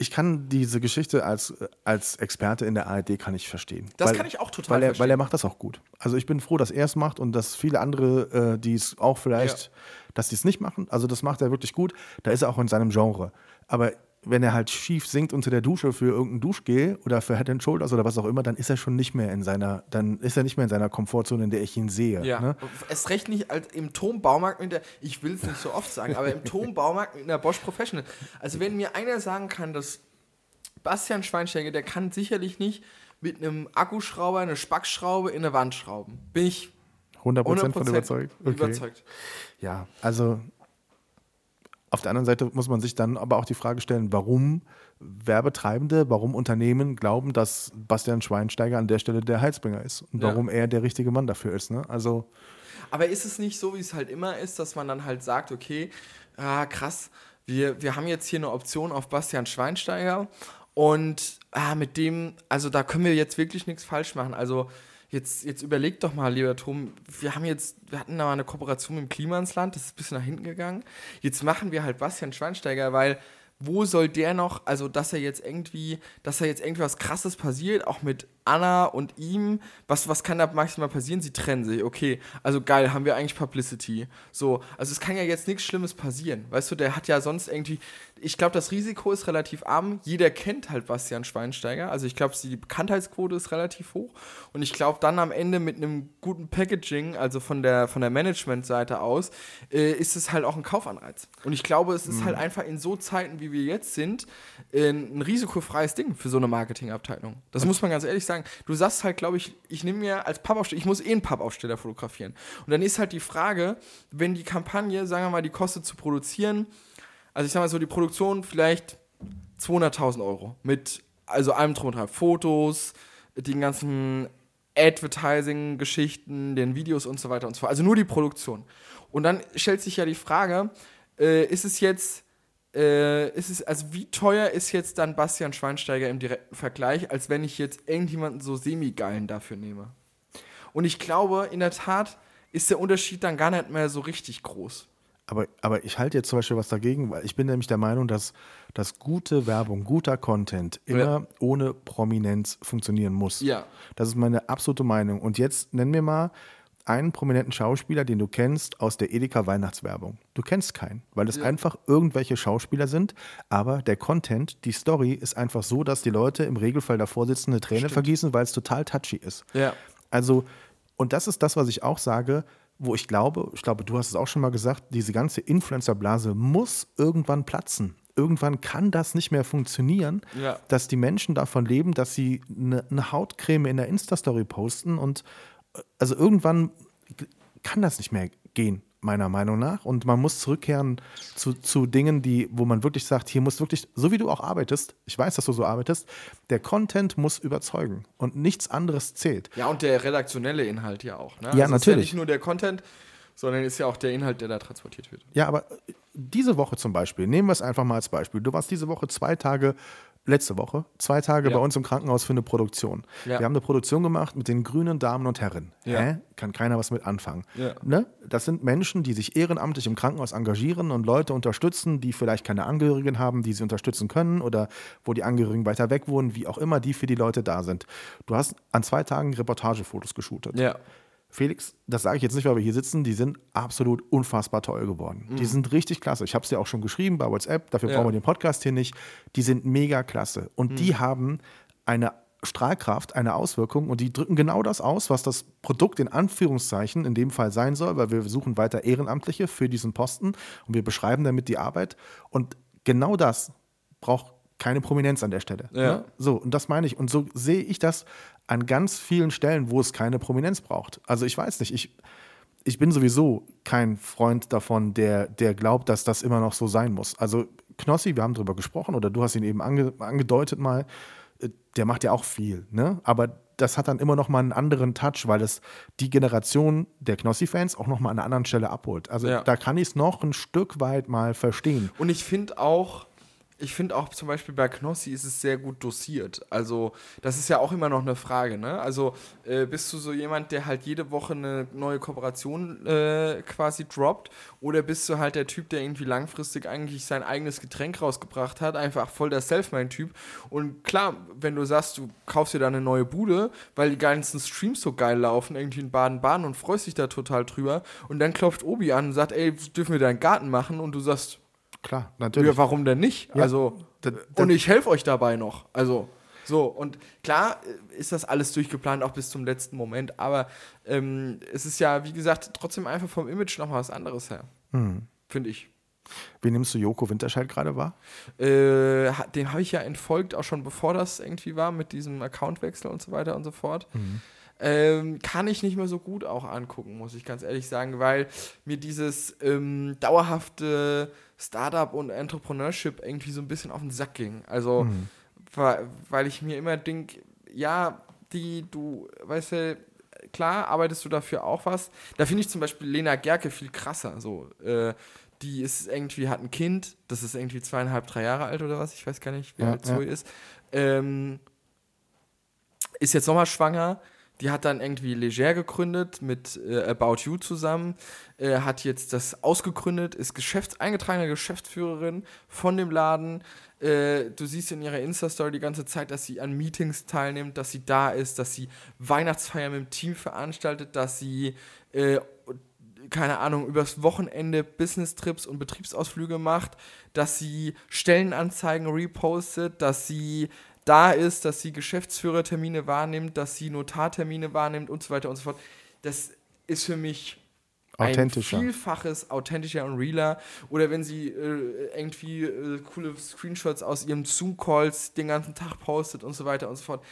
ich kann diese Geschichte als, als Experte in der ARD kann ich verstehen. Das weil, kann ich auch total weil er, verstehen. Weil er macht das auch gut. Also ich bin froh, dass er es macht und dass viele andere, äh, die es auch vielleicht, Ja. dass die es nicht machen. Also das macht er wirklich gut. Da ist er auch in seinem Genre. Aber wenn er halt schief singt unter der Dusche für irgendein Duschgel oder für Head and Shoulders oder was auch immer, dann ist er schon nicht mehr in seiner, dann ist er nicht mehr in seiner Komfortzone, in der ich ihn sehe. Ja, Ne? es recht nicht als im Turmbaumarkt mit der, ich will es nicht so oft sagen, aber im Turmbaumarkt mit einer Bosch Professional. Also wenn mir einer sagen kann, dass Bastian Schweinsteiger, der kann sicherlich nicht mit einem Akkuschrauber eine Spackschraube in eine Wand schrauben. Bin ich 100%, von 100% überzeugt. Okay. überzeugt. Ja, also auf der anderen Seite muss man sich dann aber auch die Frage stellen, warum Werbetreibende, warum Unternehmen glauben, dass Bastian Schweinsteiger an der Stelle der Heilsbringer ist und Ja. warum er der richtige Mann dafür ist. Ne? Also Aber ist es nicht so, wie es halt immer ist, dass man dann halt sagt, okay, ah, krass, wir, wir haben jetzt hier eine Option auf Bastian Schweinsteiger und ah, mit dem, also da können wir jetzt wirklich nichts falsch machen. Also jetzt, jetzt überleg doch mal, lieber Tom, wir haben jetzt, wir hatten da mal eine Kooperation mit dem Klima ins Land, das ist ein bisschen nach hinten gegangen. Jetzt machen wir halt Bastian Schweinsteiger, weil wo soll der noch, also dass er jetzt irgendwie, dass da jetzt irgendwas krasses passiert, auch mit Anna und ihm, was, was kann da maximal passieren? Sie trennen sich, okay, also geil, haben wir eigentlich Publicity. So, also es kann ja jetzt nichts Schlimmes passieren. Weißt du, der hat ja sonst irgendwie, ich glaube, das Risiko ist relativ arm. Jeder kennt halt Bastian Schweinsteiger. Also ich glaube, die Bekanntheitsquote ist relativ hoch. Und ich glaube, dann am Ende mit einem guten Packaging, also von der, von der Management-Seite aus, äh, ist es halt auch ein Kaufanreiz. Und ich glaube, es ist halt einfach in so Zeiten, wie wir jetzt sind, äh, ein risikofreies Ding für so eine Marketingabteilung. Das muss man ganz ehrlich sagen. Du sagst halt, glaube ich, ich nehme mir als Pappaufsteller, ich muss eh einen Pappaufsteller fotografieren. Und dann ist halt die Frage, wenn die Kampagne, sagen wir mal, die kostet zu produzieren, also ich sag mal so, die Produktion vielleicht 200.000 Euro mit, also allem drum und dran, Fotos, den ganzen Advertising-Geschichten, den Videos und so weiter und so fort. Also nur die Produktion. Und dann stellt sich ja die Frage, äh, ist es jetzt, äh, ist es, also wie teuer ist jetzt dann Bastian Schweinsteiger im direkten Vergleich, als wenn ich jetzt irgendjemanden so semi-geilen dafür nehme? Und ich glaube, in der Tat ist der Unterschied dann gar nicht mehr so richtig groß. Aber, aber ich halte jetzt zum Beispiel was dagegen, weil ich bin nämlich der Meinung, dass, dass gute Werbung, guter Content immer Ja. ohne Prominenz funktionieren muss. Ja. Das ist meine absolute Meinung. Und jetzt nenn mir mal einen prominenten Schauspieler, den du kennst aus der Edeka Weihnachtswerbung. Du kennst keinen, weil es einfach irgendwelche Schauspieler sind, aber der Content, die Story ist einfach so, dass die Leute im Regelfall davor sitzen, eine Träne vergießen, weil es total touchy ist. Ja. Also, und das ist das, was ich auch sage, wo ich glaube, ich glaube, du hast es auch schon mal gesagt, diese ganze Influencer-Blase muss irgendwann platzen. Irgendwann kann das nicht mehr funktionieren, Ja. dass die Menschen davon leben, dass sie eine, eine Hautcreme in der Insta-Story posten und also irgendwann kann das nicht mehr gehen. meiner Meinung nach. Und man muss zurückkehren zu, zu Dingen, die, wo man wirklich sagt, hier muss wirklich, so wie du auch arbeitest, ich weiß, dass du so arbeitest, der Content muss überzeugen und nichts anderes zählt. Ja, und der redaktionelle Inhalt ja auch. Ne? Ja, also es Ist ja natürlich. nicht nur der Content, sondern ist ja auch der Inhalt, der da transportiert wird. Ja, aber diese Woche zum Beispiel, nehmen wir es einfach mal als Beispiel. Du warst diese Woche zwei Tage, letzte Woche, zwei Tage Ja. bei uns im Krankenhaus für eine Produktion. Ja. Wir haben eine Produktion gemacht mit den grünen Damen und Herren. Ja. Hä? Kann keiner was mit anfangen. Ja. Ne? Das sind Menschen, die sich ehrenamtlich im Krankenhaus engagieren und Leute unterstützen, die vielleicht keine Angehörigen haben, die sie unterstützen können oder wo die Angehörigen weiter weg wohnen, wie auch immer, die für die Leute da sind. Du hast an zwei Tagen Reportagefotos geshootet. Felix, das sage ich jetzt nicht, weil wir hier sitzen, die sind absolut unfassbar toll geworden. Die sind richtig klasse. Ich habe es dir auch schon geschrieben bei WhatsApp, dafür Mhm. Ja. brauchen wir den Podcast hier nicht. Die sind mega klasse. Und Mhm. die haben eine Strahlkraft, eine Auswirkung und die drücken genau das aus, was das Produkt in Anführungszeichen in dem Fall sein soll, weil wir suchen weiter Ehrenamtliche für diesen Posten und wir beschreiben damit die Arbeit. Und genau das braucht keine Prominenz an der Stelle. Ja. Ne? So, und das meine ich. Und so sehe ich das an ganz vielen Stellen, wo es keine Prominenz braucht. Also ich weiß nicht, ich, ich bin sowieso kein Freund davon, der, der glaubt, dass das immer noch so sein muss. Also Knossi, wir haben darüber gesprochen, oder du hast ihn eben ange, angedeutet mal, äh, der macht ja auch viel, ne? Aber das hat dann immer noch mal einen anderen Touch, weil es die Generation der Knossi-Fans auch noch mal an einer anderen Stelle abholt. Also Ja. da kann ich es noch ein Stück weit mal verstehen. Und ich finde auch, ich finde auch zum Beispiel bei Knossi ist es sehr gut dosiert. Also, das ist ja auch immer noch eine Frage, ne? Also, äh, bist du so jemand, der halt jede Woche eine neue Kooperation äh, quasi droppt? Oder bist du halt der Typ, der irgendwie langfristig eigentlich sein eigenes Getränk rausgebracht hat? Einfach voll der Selfmade-Typ. Und klar, wenn du sagst, du kaufst dir da eine neue Bude, weil die ganzen Streams so geil laufen, irgendwie in Baden-Baden und freust dich da total drüber. Und dann klopft Obi an und sagt, ey, dürfen wir deinen Garten machen? Und du sagst, Klar, natürlich. ja, warum denn nicht? Ja, also, da- da- und ich helfe euch dabei noch. Also, so, und klar äh, ist das alles durchgeplant, auch bis zum letzten Moment, aber ähm, es ist ja, wie gesagt, trotzdem einfach vom Image noch was anderes her. Hm. Finde ich. Wie nimmst du Joko Winterscheid gerade wahr? Äh, den habe ich ja entfolgt, auch schon bevor das irgendwie war, mit diesem Accountwechsel und so weiter und so fort. Ähm, kann ich nicht mehr so gut auch angucken, muss ich ganz ehrlich sagen, weil mir dieses ähm, dauerhafte Startup und Entrepreneurship irgendwie so ein bisschen auf den Sack ging. Also, weil, weil ich mir immer denke, ja, die, du, weißt du, klar arbeitest du dafür auch was. Da finde ich zum Beispiel Lena Gerke viel krasser. So, äh, die ist irgendwie, hat ein Kind, das ist irgendwie zweieinhalb, drei Jahre alt oder was, ich weiß gar nicht, wie Ja, alt ja. Zoe ist. Ähm, ist jetzt nochmal schwanger. Die hat dann irgendwie Leger gegründet mit äh, About You zusammen, äh, hat jetzt das ausgegründet, ist Geschäfts eingetragene Geschäftsführerin von dem Laden. Äh, du siehst in ihrer Insta-Story die ganze Zeit, dass sie an Meetings teilnimmt, dass sie da ist, dass sie Weihnachtsfeiern mit dem Team veranstaltet, dass sie, äh, keine Ahnung, übers Wochenende Business-Trips und Betriebsausflüge macht, dass sie Stellenanzeigen repostet, dass sie da ist, dass sie Geschäftsführertermine wahrnimmt, dass sie Notartermine wahrnimmt und so weiter und so fort. Das ist für mich ein vielfaches authentischer und realer. Oder wenn sie äh, irgendwie äh, coole Screenshots aus ihren Zoom-Calls den ganzen Tag postet und so weiter und so fort.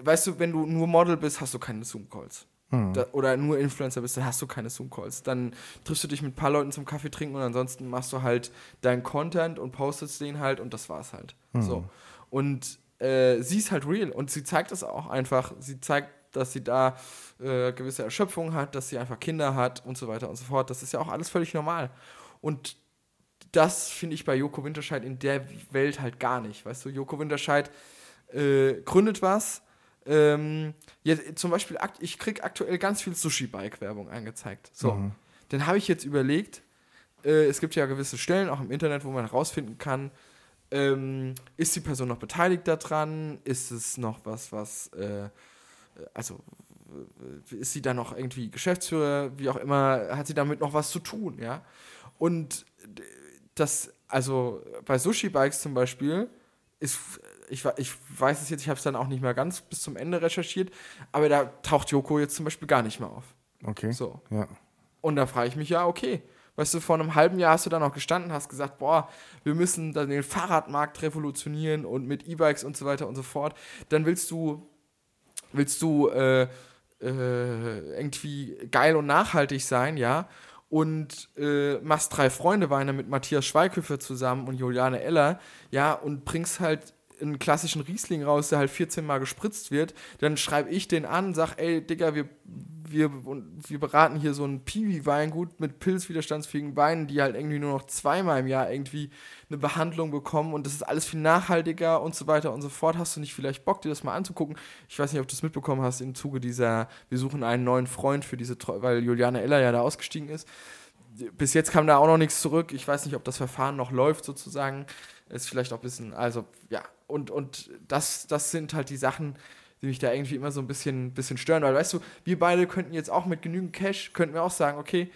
Weißt du, wenn du nur Model bist, hast du keine Zoom-Calls. Da, oder nur Influencer bist, dann hast du keine Zoom-Calls. Dann triffst du dich mit ein paar Leuten zum Kaffee trinken und ansonsten machst du halt deinen Content und postest den halt und das war's halt. So. Und äh, sie ist halt real und sie zeigt es auch einfach. Sie zeigt, dass sie da äh, gewisse Erschöpfung hat, dass sie einfach Kinder hat und so weiter und so fort. Das ist ja auch alles völlig normal. Und das finde ich bei Joko Winterscheid in der Welt halt gar nicht. Weißt du, Joko Winterscheid äh, gründet was. Ähm, jetzt, zum Beispiel, ich kriege aktuell ganz viel Sushi-Bike-Werbung angezeigt. So, dann habe ich jetzt überlegt, äh, es gibt ja gewisse Stellen auch im Internet, wo man herausfinden kann, ähm, ist die Person noch beteiligt daran? Ist es noch was, was, äh, also ist sie da noch irgendwie Geschäftsführer, wie auch immer, hat sie damit noch was zu tun, ja? Und das, also bei Sushi Bikes zum Beispiel, ist, ich, ich weiß es jetzt, ich habe es dann auch nicht mehr ganz bis zum Ende recherchiert, aber da taucht Joko jetzt zum Beispiel gar nicht mehr auf. Okay. So. Ja. Und da frage ich mich, ja, okay. Weißt du, vor einem halben Jahr hast du da noch gestanden, hast gesagt, boah, wir müssen dann den Fahrradmarkt revolutionieren und mit E-Bikes und so weiter und so fort. Dann willst du, willst du äh, äh, irgendwie geil und nachhaltig sein, ja. und äh, machst drei Freunde Weine mit Matthias Schweighöfer zusammen und Juliane Eller, ja, und bringst halt einen klassischen Riesling raus, der halt 14 Mal gespritzt wird, dann schreibe ich den an, sag, ey, Digga, wir, wir, wir beraten hier so ein Piwi-Weingut mit pilzwiderstandsfähigen Weinen, die halt irgendwie nur noch zweimal im Jahr irgendwie eine Behandlung bekommen und das ist alles viel nachhaltiger und so weiter und so fort. Hast du nicht vielleicht Bock, dir das mal anzugucken? Ich weiß nicht, ob du es mitbekommen hast im Zuge dieser, wir suchen einen neuen Freund für diese, weil Juliane Eller ja da ausgestiegen ist. Bis jetzt kam da auch noch nichts zurück. Ich weiß nicht, ob das Verfahren noch läuft sozusagen. Ist vielleicht auch ein bisschen, also ja, und, und das, das sind halt die Sachen, die mich da irgendwie immer so ein bisschen, bisschen stören. Weil, weißt du, wir beide könnten jetzt auch mit genügend Cash, könnten wir auch sagen, okay,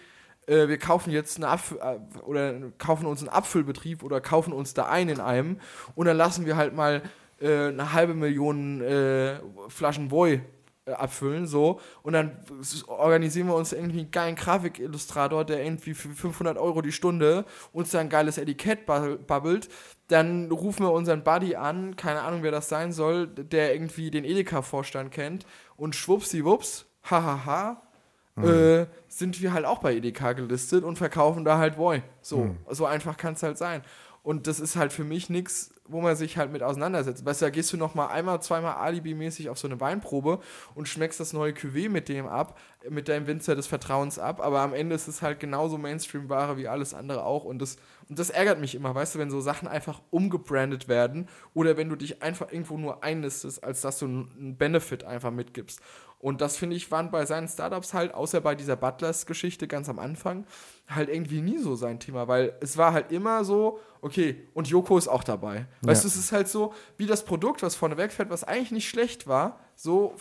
äh, wir kaufen jetzt eine Apfel, äh, oder kaufen uns einen Apfelbetrieb oder kaufen uns da ein in einem und dann lassen wir halt mal äh, eine halbe Million äh, Flaschen Boy abfüllen, so. Und dann organisieren wir uns irgendwie einen geilen Grafikillustrator, der irgendwie für 500 Euro die Stunde uns da ein geiles Etikett babbelt. Dann rufen wir unseren Buddy an, keine Ahnung, wer das sein soll, der irgendwie den Edeka-Vorstand kennt. Und schwuppsiwupps, hahaha, mhm. äh, sind wir halt auch bei Edeka gelistet und verkaufen da halt Boy. So, mhm. so einfach kann es halt sein. Und das ist halt für mich nichts, wo man sich halt mit auseinandersetzt. Da gehst du noch mal einmal, zweimal Alibi-mäßig auf so eine Weinprobe und schmeckst das neue Cuvée mit dem ab, mit deinem Winzer des Vertrauens ab, aber am Ende ist es halt genauso Mainstream-Ware wie alles andere auch und das, und das ärgert mich immer, weißt du, wenn so Sachen einfach umgebrandet werden oder wenn du dich einfach irgendwo nur einlistest, als dass du einen Benefit einfach mitgibst. Und das finde ich, waren bei seinen Startups halt, außer bei dieser Butlers-Geschichte ganz am Anfang, halt irgendwie nie so sein Thema, weil es war halt immer so, okay, und Joko ist auch dabei. Weißt ja. du, es ist halt so, wie das Produkt, was vorne wegfährt, was eigentlich nicht schlecht war, so,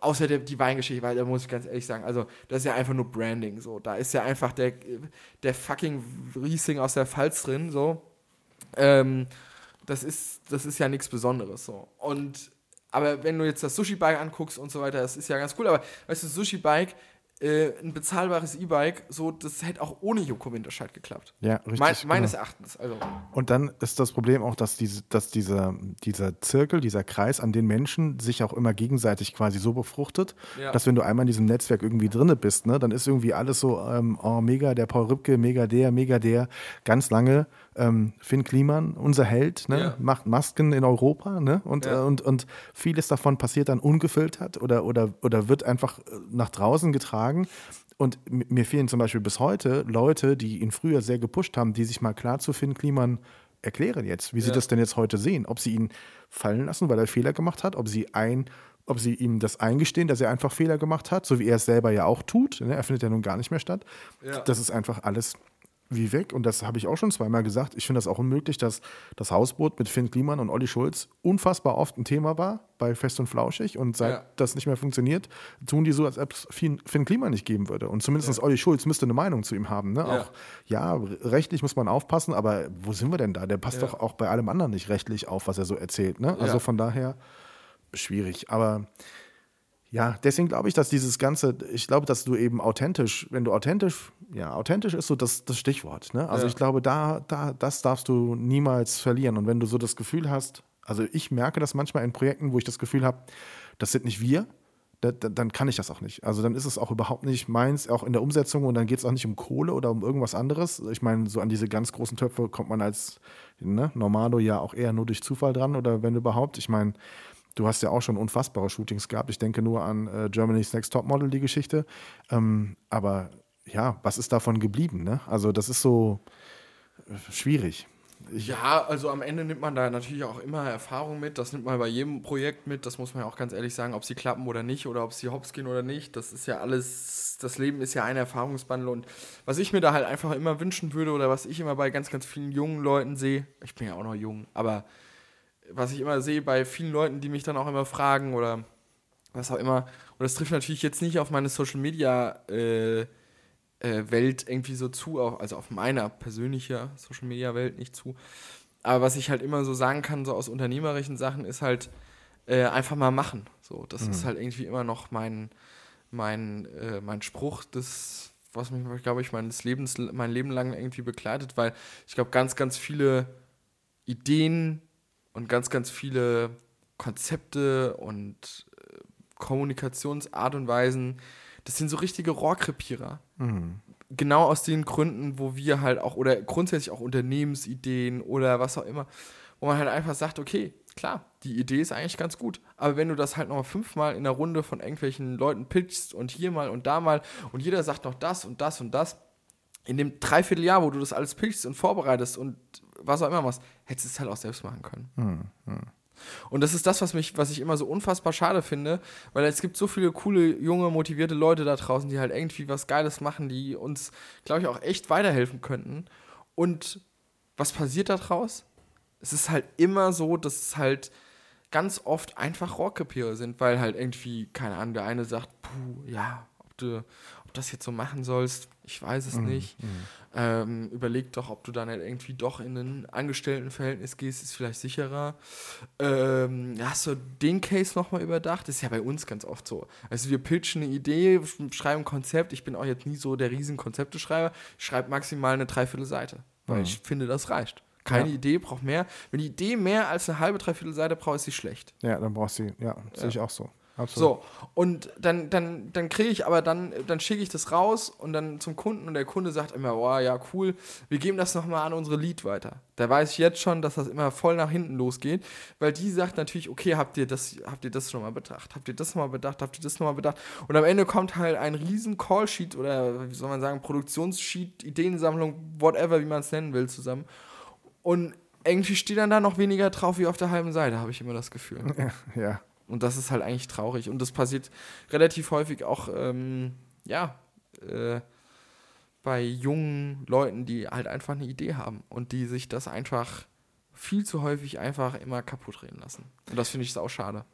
außer der, die Weingeschichte, weil da muss ich ganz ehrlich sagen, also das ist ja einfach nur Branding, so, da ist ja einfach der, der fucking Riesling aus der Pfalz drin, so. Ähm, das ist, das ist ja nichts Besonderes, so. Und aber wenn du jetzt das Sushi-Bike anguckst und so weiter, das ist ja ganz cool. Aber weißt du, Sushi-Bike, äh, ein bezahlbares E-Bike, so, das hätte auch ohne Joko Winterscheid geklappt. Ja, richtig. Me meines genau. Erachtens. Also. Und dann ist das Problem auch, dass, diese, dass dieser, dieser Zirkel, dieser Kreis an den Menschen sich auch immer gegenseitig quasi so befruchtet, ja. dass wenn du einmal in diesem Netzwerk irgendwie drinne bist, ne, dann ist irgendwie alles so, ähm, oh, mega der Paul Rübke, mega der, mega der, ganz lange ähm, Finn Kliman, unser Held, ne, ja. macht Masken in Europa ne, und, ja. äh, und, und vieles davon passiert dann ungefiltert oder, oder, oder wird einfach äh, nach draußen getragen. Und mir fehlen zum Beispiel bis heute Leute, die ihn früher sehr gepusht haben, die sich mal klar zu Finn Kliman erklären jetzt, wie ja. sie das denn jetzt heute sehen. Ob sie ihn fallen lassen, weil er Fehler gemacht hat, ob sie ein ob sie ihm das eingestehen, dass er einfach Fehler gemacht hat, so wie er es selber ja auch tut. Ne? Er findet ja nun gar nicht mehr statt. Ja. Das ist einfach alles wie weg. Und das habe ich auch schon zweimal gesagt. Ich finde das auch unmöglich, dass das Hausboot mit Finn Kliman und Olli Schulz unfassbar oft ein Thema war bei Fest und Flauschig. Und seit ja. das nicht mehr funktioniert, tun die so, als ob es Finn, Finn Kliman nicht geben würde. Und zumindest ja. Olli Schulz müsste eine Meinung zu ihm haben. Ne? Ja. Auch, ja, rechtlich muss man aufpassen, aber wo sind wir denn da? Der passt doch auch bei allem anderen nicht rechtlich auf, was er so erzählt. Ne? Also von daher schwierig. Aber ja, deswegen glaube ich, dass dieses Ganze, ich glaube, dass du eben authentisch, wenn du authentisch, ja, authentisch ist so das, das Stichwort. Ne? Also ja. ich glaube, da, da, das darfst du niemals verlieren. Und wenn du so das Gefühl hast, also ich merke das manchmal in Projekten, wo ich das Gefühl habe, das sind nicht wir, da, da, dann kann ich das auch nicht. Also dann ist es auch überhaupt nicht meins, auch in der Umsetzung und dann geht es auch nicht um Kohle oder um irgendwas anderes. Ich meine, so an diese ganz großen Töpfe kommt man als ne, Normalo ja auch eher nur durch Zufall dran oder wenn überhaupt. Ich meine, Du hast ja auch schon unfassbare Shootings gehabt. Ich denke nur an äh, Germany's Next Topmodel, die Geschichte. Ähm, aber ja, was ist davon geblieben? Ne? Also, das ist so äh, schwierig. Ich ja, also am Ende nimmt man da natürlich auch immer Erfahrung mit. Das nimmt man bei jedem Projekt mit. Das muss man ja auch ganz ehrlich sagen, ob sie klappen oder nicht oder ob sie hops gehen oder nicht. Das ist ja alles, das Leben ist ja ein Erfahrungsbandel. Und was ich mir da halt einfach immer wünschen würde oder was ich immer bei ganz, ganz vielen jungen Leuten sehe, ich bin ja auch noch jung, aber was ich immer sehe bei vielen Leuten, die mich dann auch immer fragen oder was auch immer. Und das trifft natürlich jetzt nicht auf meine Social Media äh, Welt irgendwie so zu, also auf meiner persönlichen Social Media Welt nicht zu. Aber was ich halt immer so sagen kann, so aus unternehmerischen Sachen, ist halt äh, einfach mal machen. So, das mhm. ist halt irgendwie immer noch mein, mein, äh, mein Spruch, das, was mich, glaube ich, meines Lebens, mein Leben lang irgendwie begleitet, weil ich glaube, ganz, ganz viele Ideen, und ganz, ganz viele Konzepte und äh, Kommunikationsart und Weisen, das sind so richtige Rohrkrepierer. Mhm. genau aus den Gründen, wo wir halt auch, oder grundsätzlich auch Unternehmensideen oder was auch immer, wo man halt einfach sagt, okay, klar, die Idee ist eigentlich ganz gut, aber wenn du das halt nochmal fünfmal in der Runde von irgendwelchen Leuten pitchst und hier mal und da mal und jeder sagt noch das und das und das, in dem Dreivierteljahr, wo du das alles pitchst und vorbereitest und was auch immer machst, hättest du es halt auch selbst machen können. Hm, Und das ist das, was mich, was ich immer so unfassbar schade finde, weil es gibt so viele coole, junge, motivierte Leute da draußen, die halt irgendwie was Geiles machen, die uns, glaube ich, auch echt weiterhelfen könnten. Und was passiert da draus? Es ist halt immer so, dass es halt ganz oft einfach Rohrkrepierer sind, weil halt irgendwie, keine Ahnung, der eine sagt, puh, ja, ob du, ob das jetzt so machen sollst, ich weiß es nicht. Ähm, überleg doch, ob du dann halt irgendwie doch in ein Angestelltenverhältnis gehst, ist vielleicht sicherer. Ähm, hast du den Case nochmal überdacht? Das ist ja bei uns ganz oft so. Also wir pitchen eine Idee, schreiben ein Konzept. Ich bin auch jetzt nie so der riesen Konzepteschreiber. Ich schreibe maximal eine Dreiviertelseite, weil ich finde, das reicht. Keine Ja. Idee braucht mehr. Wenn die Idee mehr als eine halbe, dreiviertel Seite braucht, ist sie schlecht. Ja, dann brauchst du, ja, sehe ich auch so. Absolut. So, und dann, dann, dann kriege ich aber dann, dann schicke ich das raus und dann zum Kunden und der Kunde sagt immer, oh ja, cool, wir geben das nochmal an unsere Lead weiter. Da weiß ich jetzt schon, dass das immer voll nach hinten losgeht, weil die sagt natürlich, okay, habt ihr das, habt ihr das schon mal bedacht? Habt ihr das nochmal bedacht? Habt ihr das nochmal bedacht? Und am Ende kommt halt ein riesen Callsheet oder wie soll man sagen, Produktionssheet, Ideensammlung, whatever, wie man es nennen will, zusammen. Und irgendwie steht dann da noch weniger drauf wie auf der halben Seite, habe ich immer das Gefühl. <laughs> Ja, Und das ist halt eigentlich traurig. Und das passiert relativ häufig auch, ähm, ja, äh, bei jungen Leuten, die halt einfach eine Idee haben und die sich das einfach viel zu häufig einfach immer kaputt reden lassen. Und das finde ich auch schade.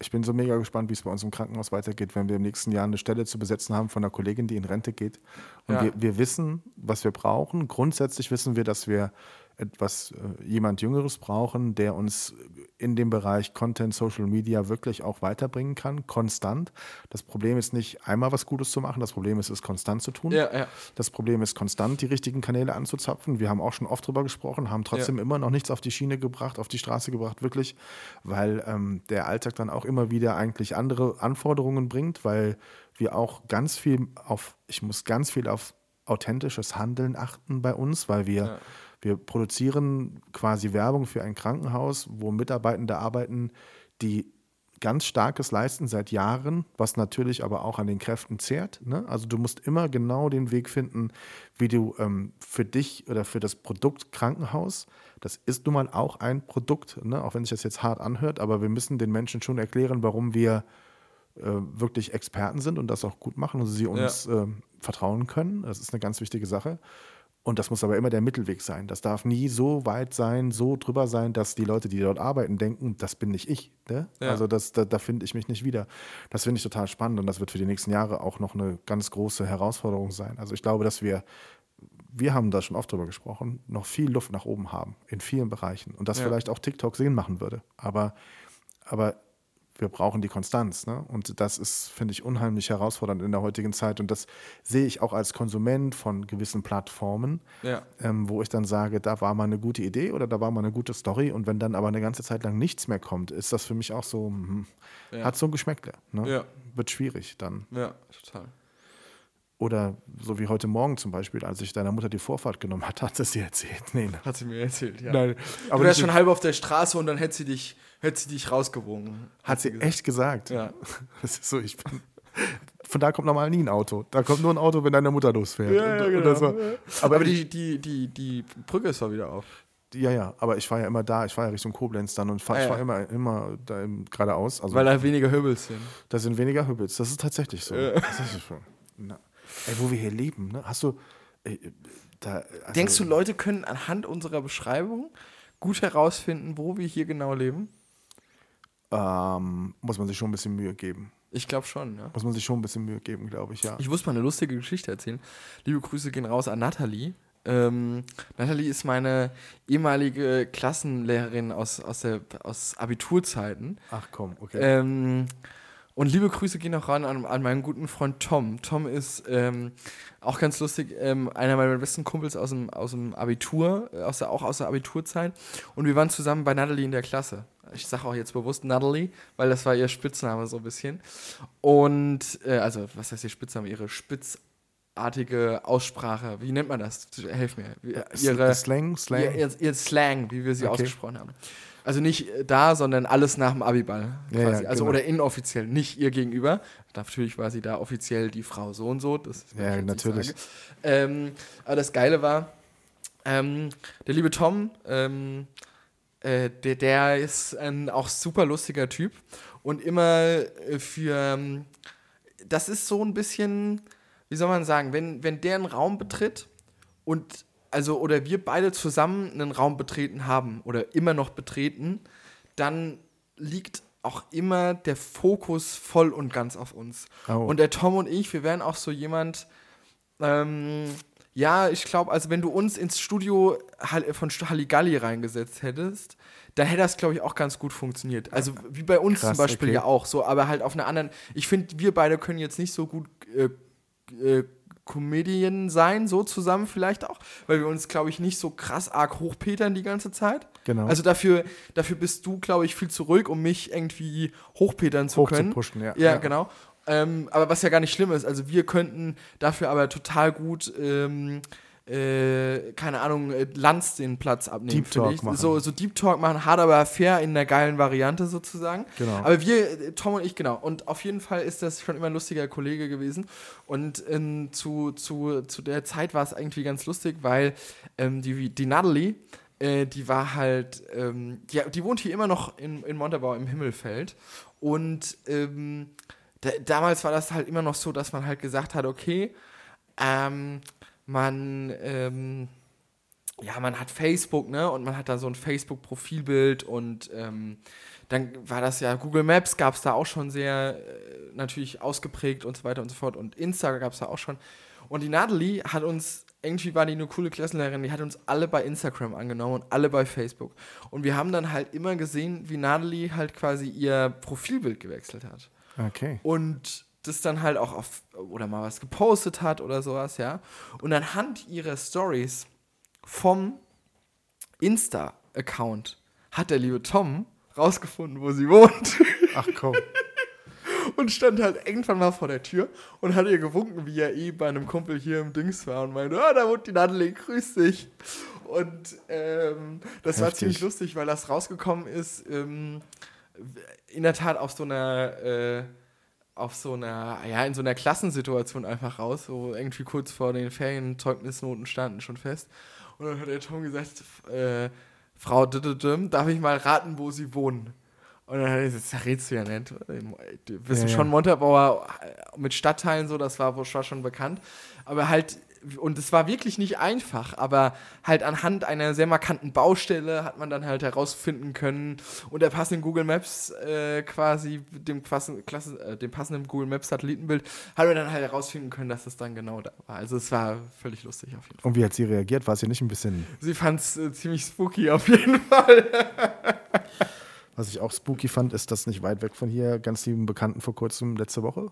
ich bin so mega gespannt, wie es bei uns im Krankenhaus weitergeht, wenn wir im nächsten Jahr eine Stelle zu besetzen haben von einer Kollegin, die in Rente geht. Und Ja. wir, wir wissen, was wir brauchen. Grundsätzlich wissen wir, dass wir etwas, äh, jemand Jüngeres brauchen, der uns in dem Bereich Content, Social Media wirklich auch weiterbringen kann, konstant. Das Problem ist nicht einmal was Gutes zu machen, das Problem ist, es konstant zu tun. Ja, ja. Das Problem ist, konstant die richtigen Kanäle anzuzapfen. Wir haben auch schon oft drüber gesprochen, haben trotzdem immer noch nichts auf die Schiene gebracht, auf die Straße gebracht, wirklich, weil ähm, der Alltag dann auch immer wieder eigentlich andere Anforderungen bringt, weil wir auch ganz viel auf, ich muss ganz viel auf authentisches Handeln achten bei uns, weil wir, Ja. Wir produzieren quasi Werbung für ein Krankenhaus, wo Mitarbeitende arbeiten, die ganz starkes leisten seit Jahren, was natürlich aber auch an den Kräften zehrt. Ne? Also du musst immer genau den Weg finden, wie du ähm, für dich oder für das Produkt Krankenhaus, das ist nun mal auch ein Produkt, ne? auch wenn sich das jetzt hart anhört, aber wir müssen den Menschen schon erklären, warum wir äh, wirklich Experten sind und das auch gut machen und sie uns ähm, vertrauen können. Das ist eine ganz wichtige Sache. Und das muss aber immer der Mittelweg sein. Das darf nie so weit sein, so drüber sein, dass die Leute, die dort arbeiten, denken, das bin nicht ich. Ne? Ja. Also das, da, da finde ich mich nicht wieder. Das finde ich total spannend und das wird für die nächsten Jahre auch noch eine ganz große Herausforderung sein. Also ich glaube, dass wir, wir haben da schon oft drüber gesprochen, noch viel Luft nach oben haben in vielen Bereichen und dass Ja. vielleicht auch TikTok Sinn machen würde. Aber, aber wir brauchen die Konstanz. Ne? Und das ist, finde ich, unheimlich herausfordernd in der heutigen Zeit. Und das sehe ich auch als Konsument von gewissen Plattformen, Ja. ähm, wo ich dann sage, da war mal eine gute Idee oder da war mal eine gute Story. Und wenn dann aber eine ganze Zeit lang nichts mehr kommt, ist das für mich auch so, hm, Ja. hat so ein Geschmäckle. Ne? Ja. Wird schwierig dann. Ja, total. Oder so wie heute Morgen zum Beispiel, als ich deiner Mutter die Vorfahrt genommen hat, hat sie sie erzählt. Nee, ne. Hat sie mir erzählt, ja. Nein, Aber du wärst schon halb auf der Straße und dann hätte sie dich, hätte sie dich rausgewogen. hat sie gesagt. echt gesagt. Ja. <laughs> Das ist so, ich bin. Von da kommt normal nie ein Auto. Da kommt nur ein Auto, wenn deine Mutter losfährt. Ja, ja, genau. das war- aber, Aber die, die, die, die, Brücke ist doch wieder auf. ja, ja, aber ich war ja immer da. Ich war ja Richtung Koblenz dann und fahr, Ah, ich ja. war immer, immer da im, geradeaus. Also Weil da weniger Hübbels sind. da sind weniger Hübbels. Das ist tatsächlich so. Ja. Tatsächlich so. Na, ey, wo wir hier leben, ne? Hast du. Ey, da, also, Denkst du, Leute können anhand unserer Beschreibung gut herausfinden, wo wir hier genau leben? ähm, muss man sich schon ein bisschen Mühe geben. Ich glaube schon, ja. Muss man sich schon ein bisschen Mühe geben, glaube ich, ja. Ich muss mal eine lustige Geschichte erzählen. Liebe Grüße gehen raus an Nathalie. Ähm, Nathalie ist meine ehemalige Klassenlehrerin aus, aus, der, aus Abiturzeiten. Ach komm, okay. Ähm, und liebe Grüße gehen auch ran an, an meinen guten Freund Tom. Tom ist ähm, auch ganz lustig, ähm, einer meiner besten Kumpels aus dem, aus dem Abitur, äh, aus der, auch aus der Abiturzeit. Und wir waren zusammen bei Natalie in der Klasse. Ich sage auch jetzt bewusst Natalie, weil das war ihr Spitzname so ein bisschen. Und, äh, also, was heißt ihr Spitzname? Ihre Spitz, artige Aussprache. Wie nennt man das? Helf mir. Ihre, Slang, Slang. Ihr, ihr, ihr Slang, wie wir sie Okay. ausgesprochen haben. Also nicht äh, da, sondern alles nach dem Abiball. Ja, Quasi. also genau. oder inoffiziell, nicht ihr gegenüber. Natürlich war sie da offiziell die Frau so und so. Das Ja, natürlich. Ähm, aber das Geile war, ähm, der liebe Tom, ähm, äh, der, der ist ein auch super lustiger Typ und immer äh, für, ähm, das ist so ein bisschen, wie soll man sagen, wenn, wenn der einen Raum betritt und also oder wir beide zusammen einen Raum betreten haben oder immer noch betreten, dann liegt auch immer der Fokus voll und ganz auf uns. Oh. Und der Tom und ich, wir wären auch so jemand, ähm, ja, ich glaube, also wenn du uns ins Studio Hall- von Halligalli reingesetzt hättest, dann hätte das, glaube ich, auch ganz gut funktioniert. Also wie bei uns Krass, zum Beispiel okay. ja auch so, aber halt auf einer anderen. Ich finde, wir beide können jetzt nicht so gut äh, äh, Comedian sein, so zusammen vielleicht auch, weil wir uns, glaube ich, nicht so krass arg hochpetern die ganze Zeit. Genau. Also dafür, dafür bist du, glaube ich, viel zu ruhig, um mich irgendwie hochpetern zu Hoch zu können. pushen, ja. Ja, Ja. genau. Ähm, aber was ja gar nicht schlimm ist, also wir könnten dafür aber total gut, ähm, äh, keine Ahnung, äh, Lanz den Platz abnehmen. Deep Talk machen. So, so Deep Talk machen, hart aber fair in der geilen Variante sozusagen. Genau. Aber wir, äh, Tom und ich, genau. Und auf jeden Fall ist das schon immer ein lustiger Kollege gewesen. Und ähm, zu, zu, zu der Zeit war es irgendwie ganz lustig, weil ähm, die, die Natalie, äh, die war halt, ähm, die, die wohnt hier immer noch in, in Montabaur im Himmelfeld. Und ähm, da, damals war das halt immer noch so, dass man halt gesagt hat, okay, ähm, man, ähm, ja, man hat Facebook, ne? Und man hat da so ein Facebook-Profilbild und ähm, dann war das ja, Google Maps gab es da auch schon sehr äh, natürlich ausgeprägt und so weiter und so fort. Und Insta gab es da auch schon. Und die Natalie hat uns, irgendwie war die eine coole Klassenlehrerin, die hat uns alle bei Instagram angenommen und alle bei Facebook. Und wir haben dann halt immer gesehen, wie Natalie halt quasi ihr Profilbild gewechselt hat Okay. und das dann halt auch auf oder mal was gepostet hat oder sowas, ja. Und anhand ihrer Stories vom Insta-Account hat der liebe Tom rausgefunden, wo sie wohnt Ach komm. <laughs> und stand halt irgendwann mal vor der Tür und hat ihr gewunken, wie er eh bei einem Kumpel hier im Dings war und meinte, ah, da wohnt die Natalie, grüß dich. Und ähm, das war Heftig. ziemlich lustig, weil das rausgekommen ist, ähm, in der Tat auf so einer, äh, auf so einer, ja, in so einer Klassensituation einfach raus, so irgendwie kurz vor den Ferienzeugnisnoten standen schon fest. Und dann hat der Tom gesagt, äh, Frau darf ich mal raten, wo sie wohnen? Und dann hat er gesagt, das rätst du ja nicht. Du bist Ja, schon Montabaur äh, mit Stadtteilen so, das war wohl war schon bekannt. Aber halt, und es war wirklich nicht einfach, aber halt anhand einer sehr markanten Baustelle hat man dann halt herausfinden können, unter passenden Google Maps äh, quasi, dem, Klasse, äh, dem passenden Google Maps Satellitenbild, hat man dann halt herausfinden können, dass es dann genau da war. Also es war völlig lustig auf jeden Fall. Und wie hat sie reagiert? War sie nicht ein bisschen, Sie fand es äh, ziemlich spooky auf jeden Fall. <laughs> was ich auch spooky fand, ist, dass nicht weit weg von hier ganz lieben Bekannten vor kurzem, letzte Woche,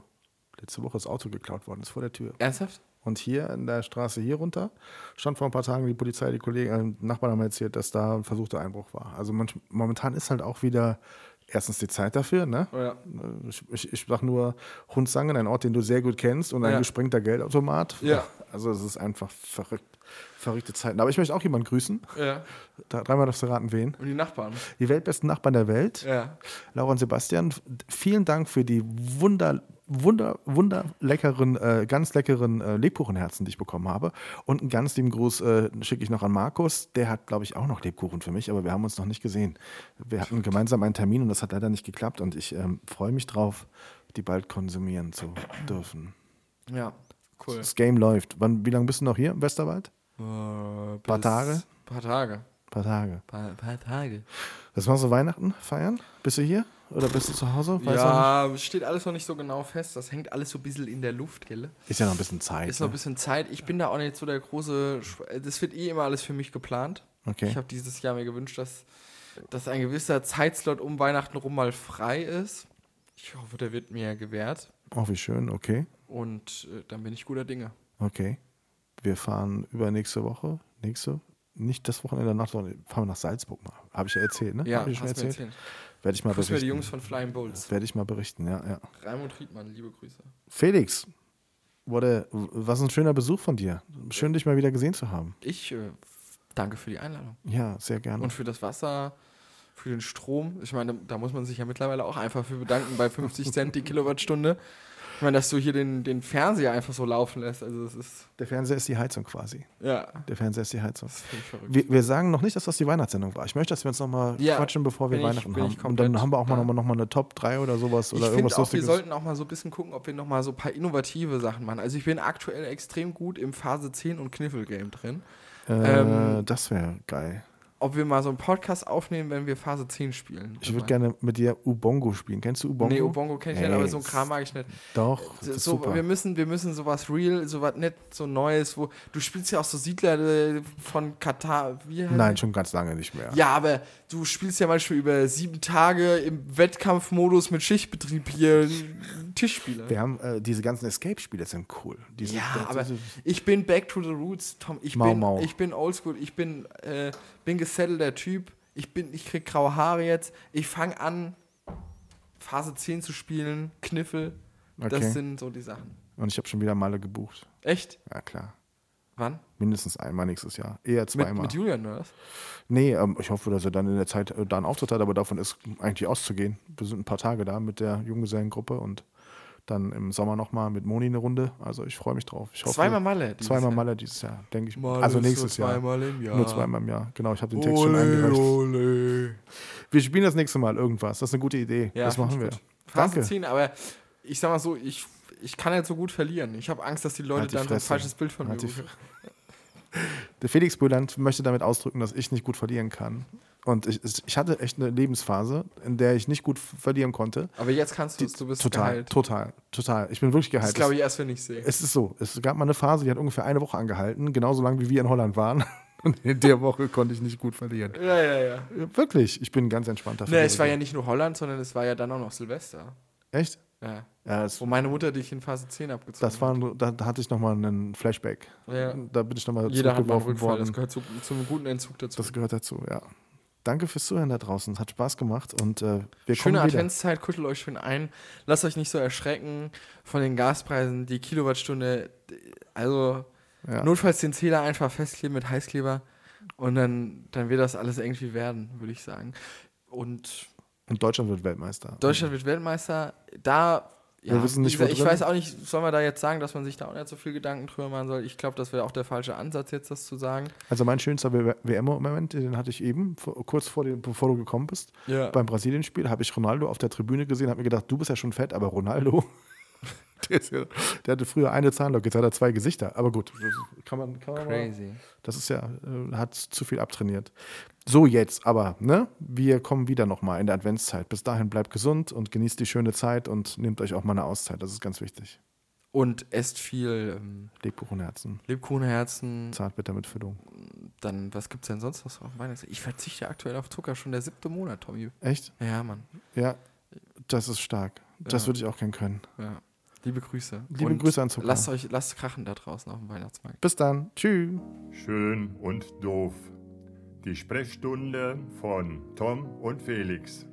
letzte Woche das Auto geklaut worden ist vor der Tür. Ernsthaft? Und hier in der Straße hier runter stand vor ein paar Tagen die Polizei, die Kollegen, äh, Nachbarn haben erzählt, dass da ein versuchter Einbruch war. Also manch, momentan ist halt auch wieder erstens die Zeit dafür, ne? Ja. Ich, ich, ich sag nur Hundsangen, ein Ort, den du sehr gut kennst und ein Ja. gesprengter Geldautomat. Ja. Also es ist einfach verrückt. Verrückte Zeiten. Aber ich möchte auch jemanden grüßen. Ja. Da, dreimal darfst du raten, wen. Und die Nachbarn. Die weltbesten Nachbarn der Welt. Ja. Laura und Sebastian, vielen Dank für die wunder, wunder, wunder leckeren, äh, ganz leckeren äh, Lebkuchenherzen, die ich bekommen habe. Und einen ganz lieben Gruß äh, schicke ich noch an Markus. Der hat, glaube ich, auch noch Lebkuchen für mich, aber wir haben uns noch nicht gesehen. Wir hatten gemeinsam einen Termin und das hat leider nicht geklappt. Und ich ähm, freue mich drauf, die bald konsumieren zu dürfen. Ja. Cool. Das Game läuft. Wann, wie lange bist du noch hier im Westerwald? Äh, Paar Tage? Paar Tage. Ein paar Tage. Paar, paar Tage. Was machst du Weihnachten feiern? Bist du hier? Oder bist du zu Hause? Weiß Ja, es steht alles noch nicht so genau fest. Das hängt alles so ein bisschen in der Luft, gell? Ist ja noch ein bisschen Zeit. Ist noch ein ne? bisschen Zeit. Ich bin da auch nicht so der große. Das wird eh immer alles für mich geplant. Okay. Ich habe dieses Jahr mir gewünscht, dass, dass ein gewisser Zeitslot um Weihnachten rum mal frei ist. Ich hoffe, der wird mir gewährt. Oh, wie schön. Okay. Und äh, dann bin ich guter Dinge. Okay. Wir fahren übernächste Woche. Nächste. Nicht das Wochenende danach, sondern fahren wir nach Salzburg mal. Habe ich ja erzählt, ne? Ja, Hab ich schon hast du mir erzählt? erzählt. Werde ich mal Grüß berichten. die Jungs von Flying Bulls. Werde ich mal berichten, ja, ja. Raimund Riedmann, liebe Grüße. Felix, Wurde, was ein schöner Besuch von dir. Schön, dich mal wieder gesehen zu haben. Ich äh, danke für die Einladung. Ja, sehr gerne. Und für das Wasser, für den Strom. Ich meine, da muss man sich ja mittlerweile auch einfach für bedanken bei 50 Cent die Kilowattstunde. Ich meine, dass du hier den, den Fernseher einfach so laufen lässt. Also das ist, Der Fernseher ist die Heizung quasi. ja, Der Fernseher ist die Heizung. das ich verrückt. Wir, wir sagen noch nicht, dass das die Weihnachtssendung war. Ich möchte, dass wir uns nochmal Ja, quatschen, bevor wir ich- Weihnachten haben. Und dann haben wir auch mal nochmal noch mal eine Top 3 oder sowas oder ich irgendwas auch, wir Lustiges. sollten auch mal so ein bisschen gucken, ob wir noch mal so ein paar innovative Sachen machen. Also ich bin aktuell extrem gut im Phase 10 und Kniffel-Game drin. äh, ähm, das wäre geil. Ob wir mal so einen Podcast aufnehmen, wenn wir Phase 10 spielen. Ich würde gerne mit dir Ubongo spielen. Kennst du Ubongo? Nee, Ubongo kenne ich nicht, Nee, aber so ein Kram mag ich nicht. Doch, So, super. wir müssen, wir müssen sowas real, sowas nicht so Neues, wo du spielst ja auch so Siedler äh, von Katar. Nein, schon ganz lange nicht mehr. Ja, aber du spielst ja manchmal über sieben Tage im Wettkampfmodus mit Schichtbetrieb hier Tischspiele. Wir haben äh, diese ganzen Escape-Spiele sind cool. Die sind, Ja, aber ich bin back to the roots, Tom. Ich Mau bin, Mau. ich bin oldschool. Ich bin, äh, bin gesettelter Typ. Ich bin, ich krieg graue Haare jetzt. Ich fange an, Phase 10 zu spielen, Kniffel. Okay. Das sind so die Sachen. Und ich habe schon wieder Male gebucht. Echt? Ja, klar. Wann? Mindestens einmal nächstes Jahr. Eher Mit, zweimal. mit Julian oder was? nee, ähm, ich hoffe, dass er dann in der Zeit äh, da einen Auftritt hat, aber davon ist eigentlich auszugehen. Wir sind ein paar Tage da mit der Junggesellengruppe und dann im Sommer nochmal mit Moni eine Runde. Also ich freue mich drauf. Ich hoffe, Zweimal Malle. dieses Zweimal Jahr. Malle dieses Jahr, denke ich. Malle also nächstes nur Jahr. Zweimal im Jahr. Nur zweimal im Jahr. Genau, ich habe den Text schon Ole, eingereicht. ole. Wir spielen das nächste Mal irgendwas. Das ist eine gute Idee. Ja, das machen wir. gut. Danke. 10, aber ich sag mal so, ich, ich kann nicht so gut verlieren. Ich habe Angst, dass die Leute Halt die dann so ein Fresse. falsches Bild von Halt mir bekommen. <laughs> Der Felix Böland möchte damit ausdrücken, dass ich nicht gut verlieren kann. Und ich, ich hatte echt eine Lebensphase, in der ich nicht gut verlieren konnte. Aber jetzt kannst du es, du bist Total, geheilt. total, total. Ich bin wirklich Das geheilt. glaube ich erst, wenn ich sehe. Es ist so. Es gab mal eine Phase, die hat ungefähr eine Woche angehalten, genauso lange wie wir in Holland waren. <laughs> Und in der Woche konnte ich nicht gut verlieren. Ja, ja, ja. Wirklich, ich bin ein ganz entspannter Ne, es war ja nicht nur Holland, sondern es war ja dann auch noch Silvester. Echt? Ja. Ja, Wo meine Mutter dich in Phase 10 abgezogen das war, da, hatte ich nochmal einen Flashback. Ja. Da bin ich nochmal Jeder hat mal einen zurückgeworfen Rückfall. Das worden. gehört zu, zu einem guten Entzug dazu. Das gehört dazu, ja. Danke fürs Zuhören da draußen. Es hat Spaß gemacht und äh, wir Schöne kommen wieder. Adventszeit, kuschelt euch schön ein. Lasst euch nicht so erschrecken von den Gaspreisen, die Kilowattstunde. Also Ja. notfalls den Zähler einfach festkleben mit Heißkleber und dann, dann wird das alles irgendwie werden, würde ich sagen. Und Und Deutschland wird Weltmeister. Deutschland wird Weltmeister. Da, ja, Wir wissen nicht, wo ich weiß auch nicht, soll man da jetzt sagen, dass man sich da auch nicht so viel Gedanken drüber machen soll. Ich glaube, das wäre auch der falsche Ansatz, jetzt das zu sagen. Also mein schönster WM-Moment, den hatte ich eben, vor, kurz vor dem, bevor du gekommen bist. Ja. Beim Brasilien-Spiel habe ich Ronaldo auf der Tribüne gesehen, habe mir gedacht, du bist ja schon fett, aber Ronaldo, <laughs> der, hatte früher eine Zahnlocke, jetzt hat er zwei Gesichter. Aber gut, das kann man, kann man mal, Crazy. das ist ja, äh, hat zu viel abtrainiert. So jetzt, aber, ne, wir kommen wieder nochmal in der Adventszeit. Bis dahin bleibt gesund und genießt die schöne Zeit und nehmt euch auch mal eine Auszeit, das ist ganz wichtig. Und esst viel ähm, Lebkuchenherzen, Lebkuchenherzen. Zartbitter mit Füllung. Dann, was gibt's denn sonst noch auf Weihnachten? Ich verzichte aktuell auf Zucker, schon der siebte Monat, Tommy. Echt? Ja, Mann. Ja, das ist stark. Das Ja. würde ich auch gern können. Ja. Liebe Grüße. Liebe Grüße an Zucker. Lasst euch, lasst krachen da draußen auf dem Weihnachtsmarkt. Bis dann. Tschüss. Schön und doof. Die Sprechstunde von Tom und Felix.